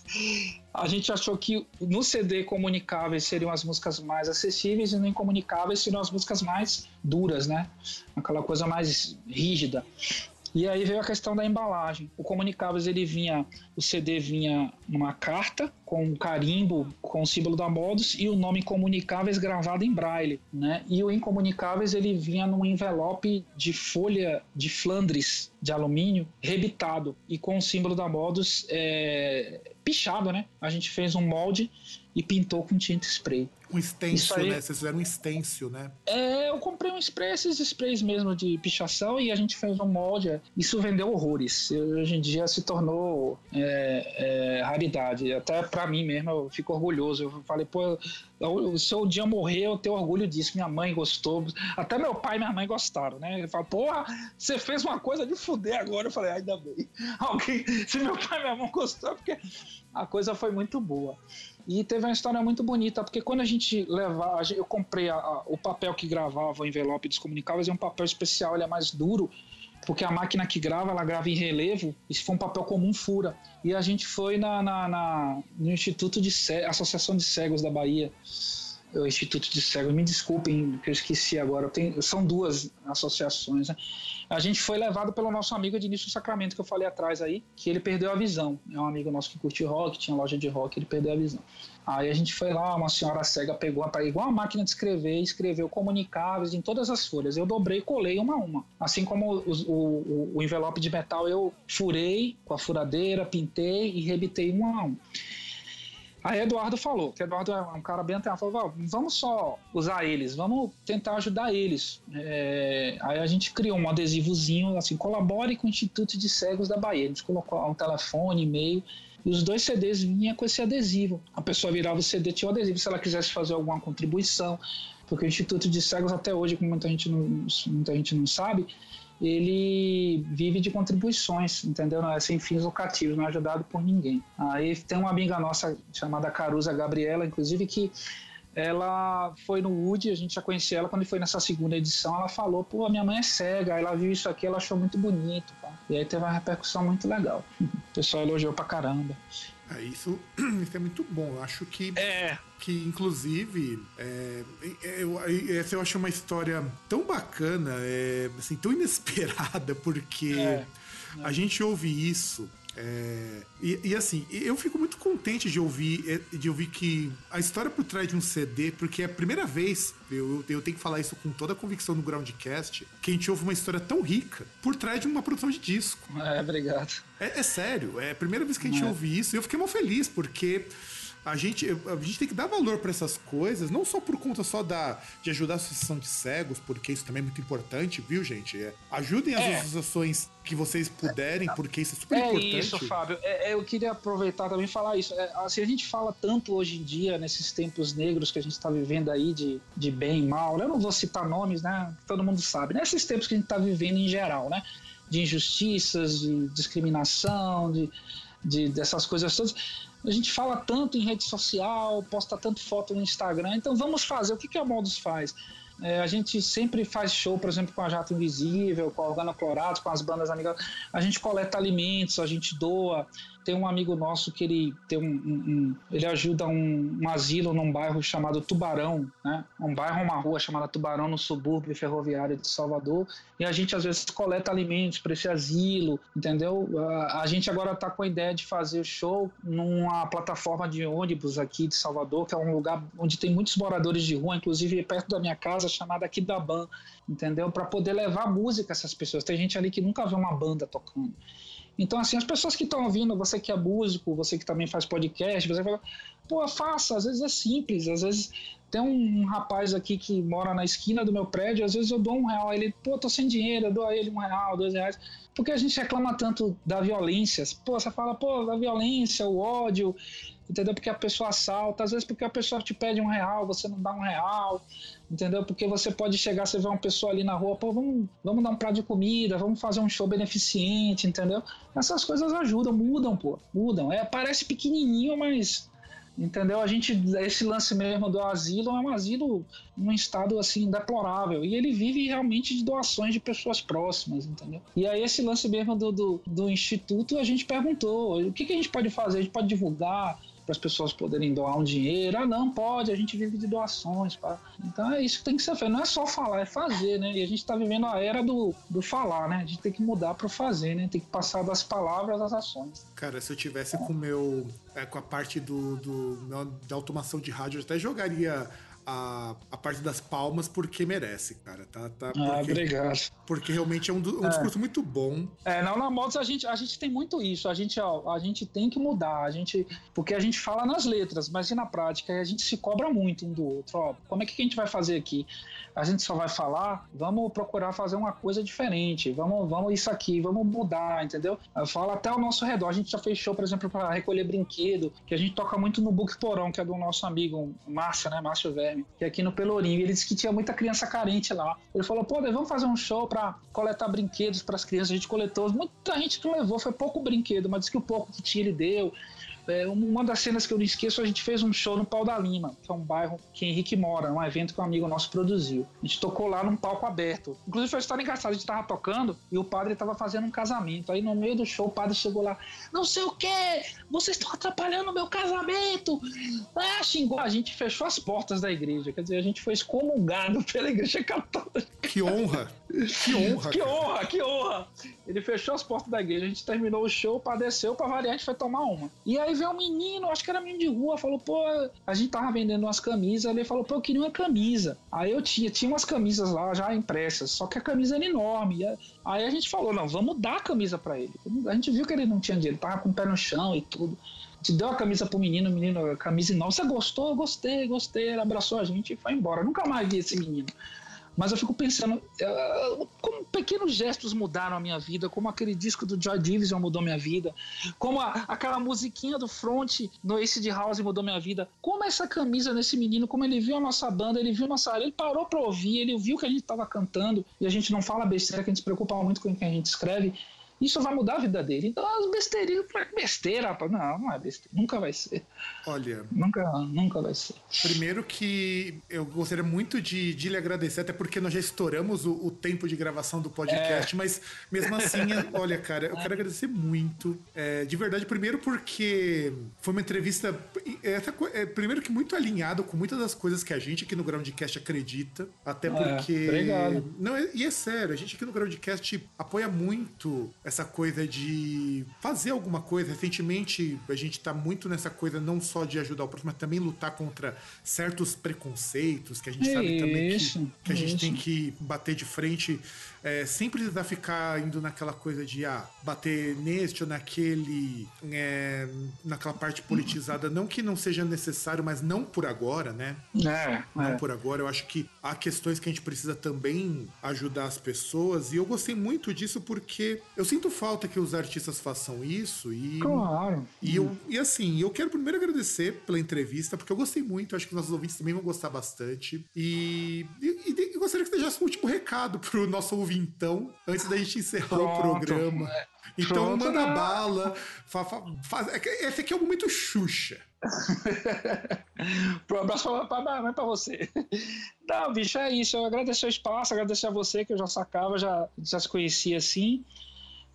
[SPEAKER 2] A gente achou que no CD comunicáveis seriam as músicas mais acessíveis e no incomunicáveis seriam as músicas mais duras, né? Aquela coisa mais rígida. E aí veio a questão da embalagem. O Comunicáveis ele vinha, o CD vinha numa carta com um carimbo com o símbolo da Modus e o nome Comunicáveis gravado em braille, né? E o Incomunicáveis ele vinha num envelope de folha de Flandres de alumínio rebitado e com o símbolo da Modus é, pichado, né? A gente fez um molde e pintou com tinta spray.
[SPEAKER 1] Um stencil, aí, né? Vocês fizeram um stencil, né?
[SPEAKER 2] É, eu comprei um spray, esses sprays mesmo de pichação e a gente fez um molde. Isso vendeu horrores. Hoje em dia se tornou é, é, raridade. Até para mim mesmo, eu fico orgulhoso. Eu falei, pô, se um dia morrer, eu tenho orgulho disso. Minha mãe gostou. Até meu pai e minha mãe gostaram, né? Ele falou, porra, você fez uma coisa de fuder agora. Eu falei, ainda bem. Alguém, se meu pai e minha mãe gostou, porque a coisa foi muito boa. E teve uma história muito bonita, porque quando a gente levava, eu comprei a, a, o papel que gravava o envelope dos comunicáveis, é um papel especial, ele é mais duro, porque a máquina que grava, ela grava em relevo, e se for um papel comum, fura. E a gente foi na, na, na no Instituto de Cegos, Associação de Cegos da Bahia, o Instituto de Cegos, me desculpem, que eu esqueci agora, tenho, são duas associações, né? A gente foi levado pelo nosso amigo Ednilson Sacramento, que eu falei atrás aí, que ele perdeu a visão. É um amigo nosso que curte rock, tinha loja de rock, ele perdeu a visão. Aí a gente foi lá, uma senhora cega pegou igual uma máquina de escrever, escreveu comunicáveis em todas as folhas. Eu dobrei e colei uma a uma. Assim como o, o, o envelope de metal, eu furei com a furadeira, pintei e rebitei um a um. Aí Eduardo falou, que Eduardo é um cara bem antenado, falou, vamos só usar eles, vamos tentar ajudar eles. É, aí a gente criou um adesivozinho, assim, colabore com o Instituto de Cegos da Bahia. A gente colocou um telefone, e-mail, e os dois CDs vinham com esse adesivo. A pessoa virava o CD, tinha o adesivo, se ela quisesse fazer alguma contribuição, porque o Instituto de Cegos até hoje, como muita gente não, muita gente não sabe, ele vive de contribuições, entendeu? Não é sem fins lucrativos, não é ajudado por ninguém. Aí tem uma amiga nossa chamada Caruza Gabriela, inclusive, que ela foi no Wood, a gente já conhecia ela quando foi nessa segunda edição, ela falou, pô, minha mãe é cega, ela viu isso aqui, ela achou muito bonito, e aí teve uma repercussão muito legal. O pessoal elogiou pra caramba.
[SPEAKER 1] É, isso, isso é muito bom. Eu acho que,
[SPEAKER 2] é.
[SPEAKER 1] que inclusive, é, eu, essa eu acho uma história tão bacana, é, assim, tão inesperada, porque é. a gente ouve isso é, e, e, assim, eu fico muito contente de ouvir, é, de ouvir que a história por trás de um CD, porque é a primeira vez, eu, eu tenho que falar isso com toda a convicção no Groundcast, que a gente ouve uma história tão rica por trás de uma produção de disco.
[SPEAKER 2] É, obrigado.
[SPEAKER 1] É, é sério, é a primeira vez que a gente é. ouve isso e eu fiquei muito feliz, porque a gente, a gente tem que dar valor para essas coisas, não só por conta só da, de ajudar a associação de cegos, porque isso também é muito importante, viu, gente? É, ajudem as
[SPEAKER 2] É.
[SPEAKER 1] associações que vocês puderem, porque isso é super
[SPEAKER 2] É
[SPEAKER 1] importante.
[SPEAKER 2] isso, Fábio. É, é, eu queria aproveitar também e falar isso. É, assim, a gente fala tanto hoje em dia, nesses tempos negros que a gente está vivendo aí, de, de bem e mal. né? Eu não vou citar nomes, né? Todo mundo sabe. Nesses tempos que a gente está vivendo em geral, né? De injustiças, de discriminação, de, de, dessas coisas todas. A gente fala tanto em rede social, posta tanto foto no Instagram. Então vamos fazer. O que, que a Modus faz? É, a gente sempre faz show, por exemplo, com a Jato Invisível, com a Organa Colorados, com as bandas amigas. A gente coleta alimentos, a gente doa. Tem um amigo nosso que ele tem um, um- um- ele ajuda um, um asilo num bairro chamado Tubarão, né? Um bairro, uma rua chamada Tubarão no subúrbio ferroviário de Salvador. E a gente às vezes coleta alimentos para esse asilo, entendeu? A, a gente agora está com a ideia de fazer o show numa plataforma de ônibus aqui de Salvador, que é um lugar onde tem muitos moradores de rua, inclusive perto da minha casa, chamada Kidaban, entendeu? Para poder levar música a essas pessoas. Tem gente ali que nunca vê uma banda tocando. Então, assim, as pessoas que estão ouvindo, você que é músico, você que também faz podcast, você fala, pô, faça, às vezes é simples, às vezes tem um rapaz aqui que mora na esquina do meu prédio, às vezes eu dou um real a ele, pô, tô sem dinheiro, eu dou a ele um real, dois reais, porque a gente reclama tanto da violência, pô, você fala, pô, da violência, o ódio, entendeu? Porque a pessoa assalta, às vezes porque a pessoa te pede um real, você não dá um real, entendeu? Porque você pode chegar, você vê uma pessoa ali na rua, pô, vamos, vamos dar um prato de comida, vamos fazer um show beneficente, entendeu? Essas coisas ajudam, mudam, pô, mudam. É, parece pequenininho, mas entendeu? A gente esse lance mesmo do asilo é um asilo num estado assim deplorável e ele vive realmente de doações de pessoas próximas, entendeu? E aí esse lance mesmo do, do, do instituto a gente perguntou o que, que a gente pode fazer? A gente pode divulgar para as pessoas poderem doar um dinheiro. Ah, não, pode, a gente vive de doações. Pá. Então é isso que tem que ser feito. Não é só falar, é fazer, né? E a gente está vivendo a era do, do falar, né? A gente tem que mudar para fazer, né? Tem que passar das palavras às ações.
[SPEAKER 1] Cara, se eu tivesse com o meu. é, com a parte do, do- da automação de rádio, eu até jogaria a, a parte das palmas porque merece, cara. Tá, tá,
[SPEAKER 2] Ah,
[SPEAKER 1] porque,
[SPEAKER 2] obrigado.
[SPEAKER 1] porque realmente é um, um discurso muito bom.
[SPEAKER 2] É, não, na Modos a gente, a gente tem muito isso. A gente, ó, a gente tem que mudar. A gente, porque a gente fala nas letras, mas e na prática a gente se cobra muito um do outro. Ó, como é que a gente vai fazer aqui? A gente só vai falar, vamos procurar fazer uma coisa diferente. Vamos, vamos isso aqui, vamos mudar, entendeu? Eu falo até ao nosso redor. A gente já fez show, por exemplo, para recolher brinquedo, que a gente toca muito no Book Porão, que é do nosso amigo Márcio, né? Márcio Verme, que aqui no Pelourinho. Ele disse que tinha muita criança carente lá. Ele falou, pô, vamos fazer um show para coletar brinquedos para as crianças. A gente coletou, muita gente que levou, foi pouco brinquedo, mas disse que o pouco que tinha ele deu. É, uma das cenas que eu não esqueço, a gente fez um show no Pau da Lima, que é um bairro que Henrique mora, um evento que um amigo nosso produziu. A gente tocou lá num palco aberto. Inclusive foi uma história engraçada, a gente tava tocando e o padre tava fazendo um casamento. Aí no meio do show o padre chegou lá, não sei o que, vocês estão atrapalhando o meu casamento. Ah, xingou, a gente fechou as portas da igreja, quer dizer, a gente foi excomungado pela igreja católica.
[SPEAKER 1] Que honra! Que honra!
[SPEAKER 2] Que honra, que honra! Ele fechou as portas da igreja, a gente terminou o show, padeceu, pra variar, a gente foi tomar uma. E aí veio um menino, acho que era menino de rua, falou, pô, a gente tava vendendo umas camisas, ele falou, pô, eu queria uma camisa. Aí eu tinha, tinha umas camisas lá já impressas, só que a camisa era enorme. Aí a gente falou, não, vamos dar a camisa pra ele. A gente viu que ele não tinha dinheiro, tava com o pé no chão e tudo. Gente deu a camisa pro menino, o menino, a camisa enorme. Você gostou? Gostei, gostei. Ele abraçou a gente e foi embora. Nunca mais vi esse menino. Mas eu fico pensando, eh, como pequenos gestos mudaram a minha vida, como aquele disco do Joy Division mudou minha vida, como a- aquela musiquinha do front no Ace de House mudou minha vida, como essa camisa nesse menino, como ele viu a nossa banda, ele viu nossa ele parou pra ouvir, ele viu que a gente tava cantando e a gente não fala besteira, que a gente se preocupa muito com o que a gente escreve. Isso vai mudar a vida dele. Então as besteirinhas, besteira, rapaz. Não, não é besteira. Nunca vai ser.
[SPEAKER 1] Olha,
[SPEAKER 2] Nunca, nunca vai ser.
[SPEAKER 1] primeiro que eu gostaria muito de, de lhe agradecer, até porque nós já estouramos o, o tempo de gravação do
[SPEAKER 2] É.
[SPEAKER 1] podcast, mas mesmo assim, olha, cara, eu quero agradecer muito. é, de verdade, primeiro porque foi uma entrevista. é, co- é, primeiro que muito alinhado com muitas das coisas que a gente aqui no Groundcast acredita. Até porque.
[SPEAKER 2] obrigado.
[SPEAKER 1] Não, é- e é sério, a gente aqui no Groundcast apoia muito essa coisa de fazer alguma coisa. Recentemente, a gente tá muito nessa coisa não só de ajudar o próximo, mas também lutar contra certos preconceitos que a gente sabe também que, que a gente tem que bater de frente é, sem precisar ficar indo naquela coisa de ah, bater neste ou naquele, é, naquela parte politizada. Não que não seja necessário, mas não por agora, né?
[SPEAKER 2] É,
[SPEAKER 1] Não
[SPEAKER 2] é.
[SPEAKER 1] por agora. Eu acho que há questões que a gente precisa também ajudar as pessoas. E eu gostei muito disso porque eu sinto falta que os artistas façam isso. E,
[SPEAKER 2] Claro.
[SPEAKER 1] e, eu, e assim, eu quero primeiro agradecer pela entrevista, porque eu gostei muito. Acho que nossos ouvintes também vão gostar bastante. E, e, e gostaria que você deixasse um último recado pro nosso ouvintão, antes da gente encerrar o
[SPEAKER 2] Pronto.
[SPEAKER 1] programa. Então,
[SPEAKER 2] Pronto,
[SPEAKER 1] manda
[SPEAKER 2] né?
[SPEAKER 1] bala. Fa, fa- faz- é que esse aqui é o momento Xuxa.
[SPEAKER 2] Pro abraço pra você. Não, bicho, é isso. Eu agradecer o espaço, agradecer a você, que eu já sacava, já, já se conhecia assim.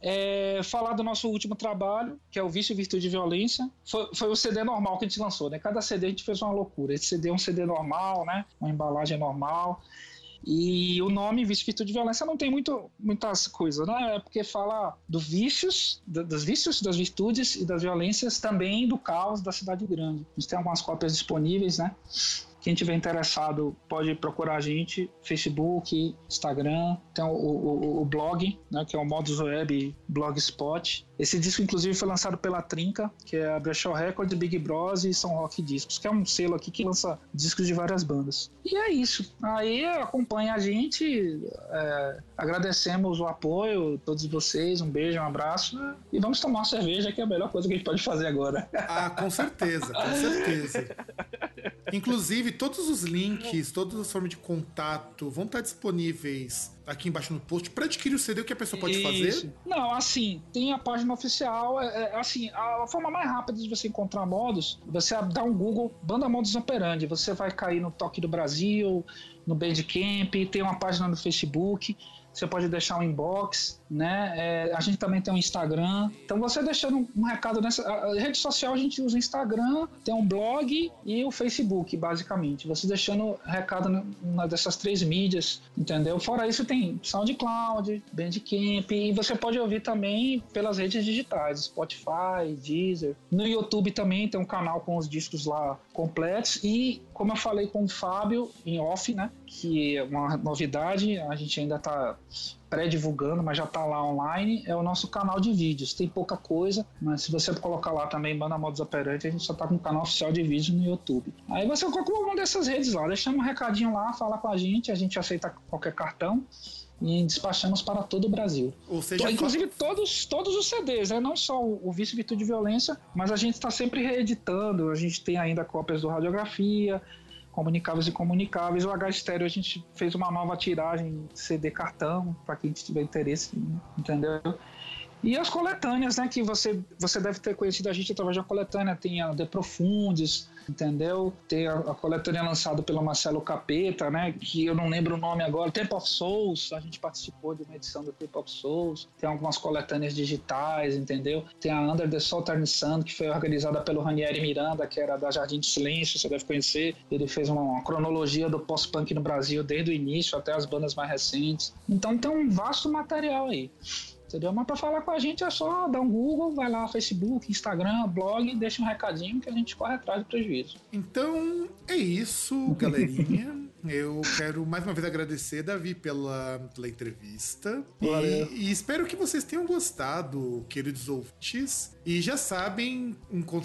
[SPEAKER 2] É, falar do nosso último trabalho, que é o Vício, Virtude e Violência. Foi, foi o CD normal que a gente lançou, né? Cada CD a gente fez uma loucura. Esse CD é um CD normal, né? Uma embalagem normal. E o nome Vício, Virtude e Violência não tem muito, muitas coisas, né? É porque fala do vícios, da- dos vícios, das virtudes e das violências, também do caos da cidade grande. A gente tem algumas cópias disponíveis, né? Quem tiver interessado pode procurar a gente, Facebook, Instagram, tem o, o- o- blog, né, que é o Modus Web Blogspot. Esse disco, inclusive, foi lançado pela Trinca, que é a Brechó Records, Big Bros e São Rock Discos, que é um selo aqui que lança discos de várias bandas. E é isso. Aí acompanha a gente, é, agradecemos o apoio, todos vocês, um beijo, um abraço, e vamos tomar uma cerveja, que é a melhor coisa que a gente pode fazer agora.
[SPEAKER 1] Ah, com certeza, com certeza. Inclusive, todos os links, todas as formas de contato vão estar disponíveis aqui embaixo no post para adquirir o CD, o que a pessoa pode fazer.
[SPEAKER 2] Isso. Não, assim, tem a página oficial. É, é, assim, a, forma mais rápida de você encontrar modos, você dá um Google, banda modus operandi. Você vai cair no Toque do Brasil, no Bandcamp, tem uma página no Facebook. Você pode deixar um inbox, né? É, a gente também tem um Instagram. Então você deixando um, recado nessa a rede social, a gente usa o Instagram, tem um blog e o Facebook, basicamente. Você deixando recado numa dessas três mídias, entendeu? Fora isso, tem SoundCloud, Bandcamp, e você pode ouvir também pelas redes digitais, Spotify, Deezer. No YouTube também tem um canal com os discos lá completos. E, como eu falei com o Fábio, em off, né? Que é uma novidade, a gente ainda tá pré-divulgando, mas já tá lá online, é o nosso canal de vídeos. Tem pouca coisa, mas se você colocar lá também Banda Modus Operandi, a gente só tá com um canal oficial de vídeo no YouTube. Aí você coloca uma dessas redes lá, deixando um recadinho lá, fala com a gente, a gente aceita qualquer cartão e despachamos para todo o Brasil.
[SPEAKER 1] Seja,
[SPEAKER 2] Inclusive todos, todos os CDs, né? não só o, o Vício Virtude e Violência, mas a gente está sempre reeditando, a gente tem ainda cópias do Radiografia, Comunicáveis e Comunicáveis, o H Estéreo a gente fez uma nova tiragem CD cartão, para quem tiver interesse, entendeu? E as coletâneas, né? Que você, você deve ter conhecido a gente através da coletânea. Tem a De Profundes, entendeu? Tem a, a coletânea lançada pelo Marcelo Capeta, né? Que eu não lembro o nome agora. Temple of Souls, a gente participou de uma edição do Temple of Souls. Tem algumas coletâneas digitais, entendeu? Tem a Under the Southern Sun, que foi organizada pelo Ranieri Miranda, que era da Jardim de Silêncio, você deve conhecer. Ele fez uma, uma cronologia do pós-punk no Brasil, desde o início até as bandas mais recentes. Então tem um vasto material aí. Entendeu? Mas para falar com a gente é só dar um Google, vai lá, Facebook, Instagram, blog, deixa um recadinho que a gente corre atrás do prejuízo.
[SPEAKER 1] Então é isso, galerinha. Eu quero mais uma vez agradecer, Davi, pela, pela entrevista. E, e espero que vocês tenham gostado, queridos ouvintes. E já sabem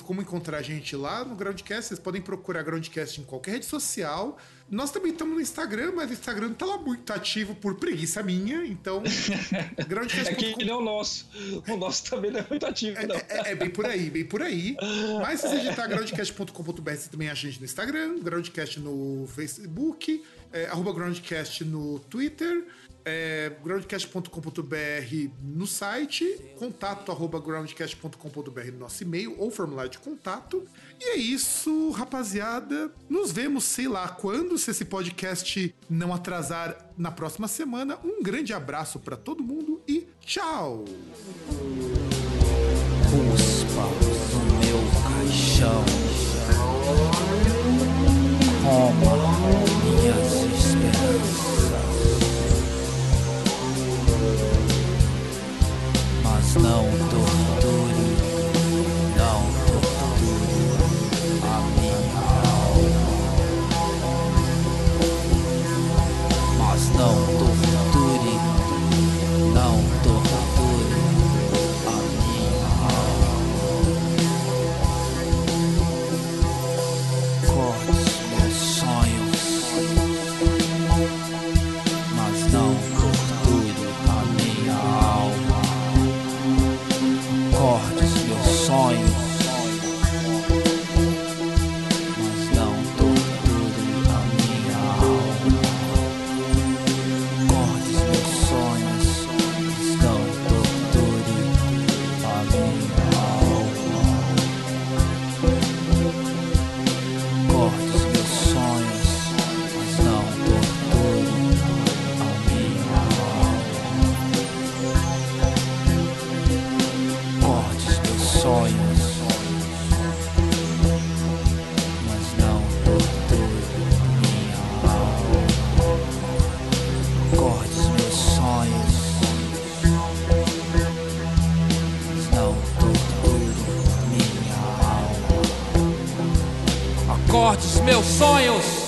[SPEAKER 1] como encontrar a gente lá no Groundcast. Vocês podem procurar Groundcast em qualquer rede social. Nós também estamos no Instagram, mas o Instagram não tá lá muito ativo por preguiça minha. Então,
[SPEAKER 2] É
[SPEAKER 1] groundcast.com
[SPEAKER 2] que nem o nosso. O nosso também não é muito ativo, não.
[SPEAKER 1] é, é bem por aí, bem por aí. Mas se você digitar groundcast.com.br, você também acha a gente no Instagram, Groundcast no Facebook, é, arroba Groundcast no Twitter, é, groundcast.com.br no site, contato arroba groundcast.com.br no nosso e-mail ou formulário de contato. E é isso, rapaziada. Nos vemos, sei lá quando, se esse podcast não atrasar na próxima semana. Um grande abraço pra todo mundo e tchau!
[SPEAKER 3] Cuspa no meu caixão. Minhas snow. Meus sonhos.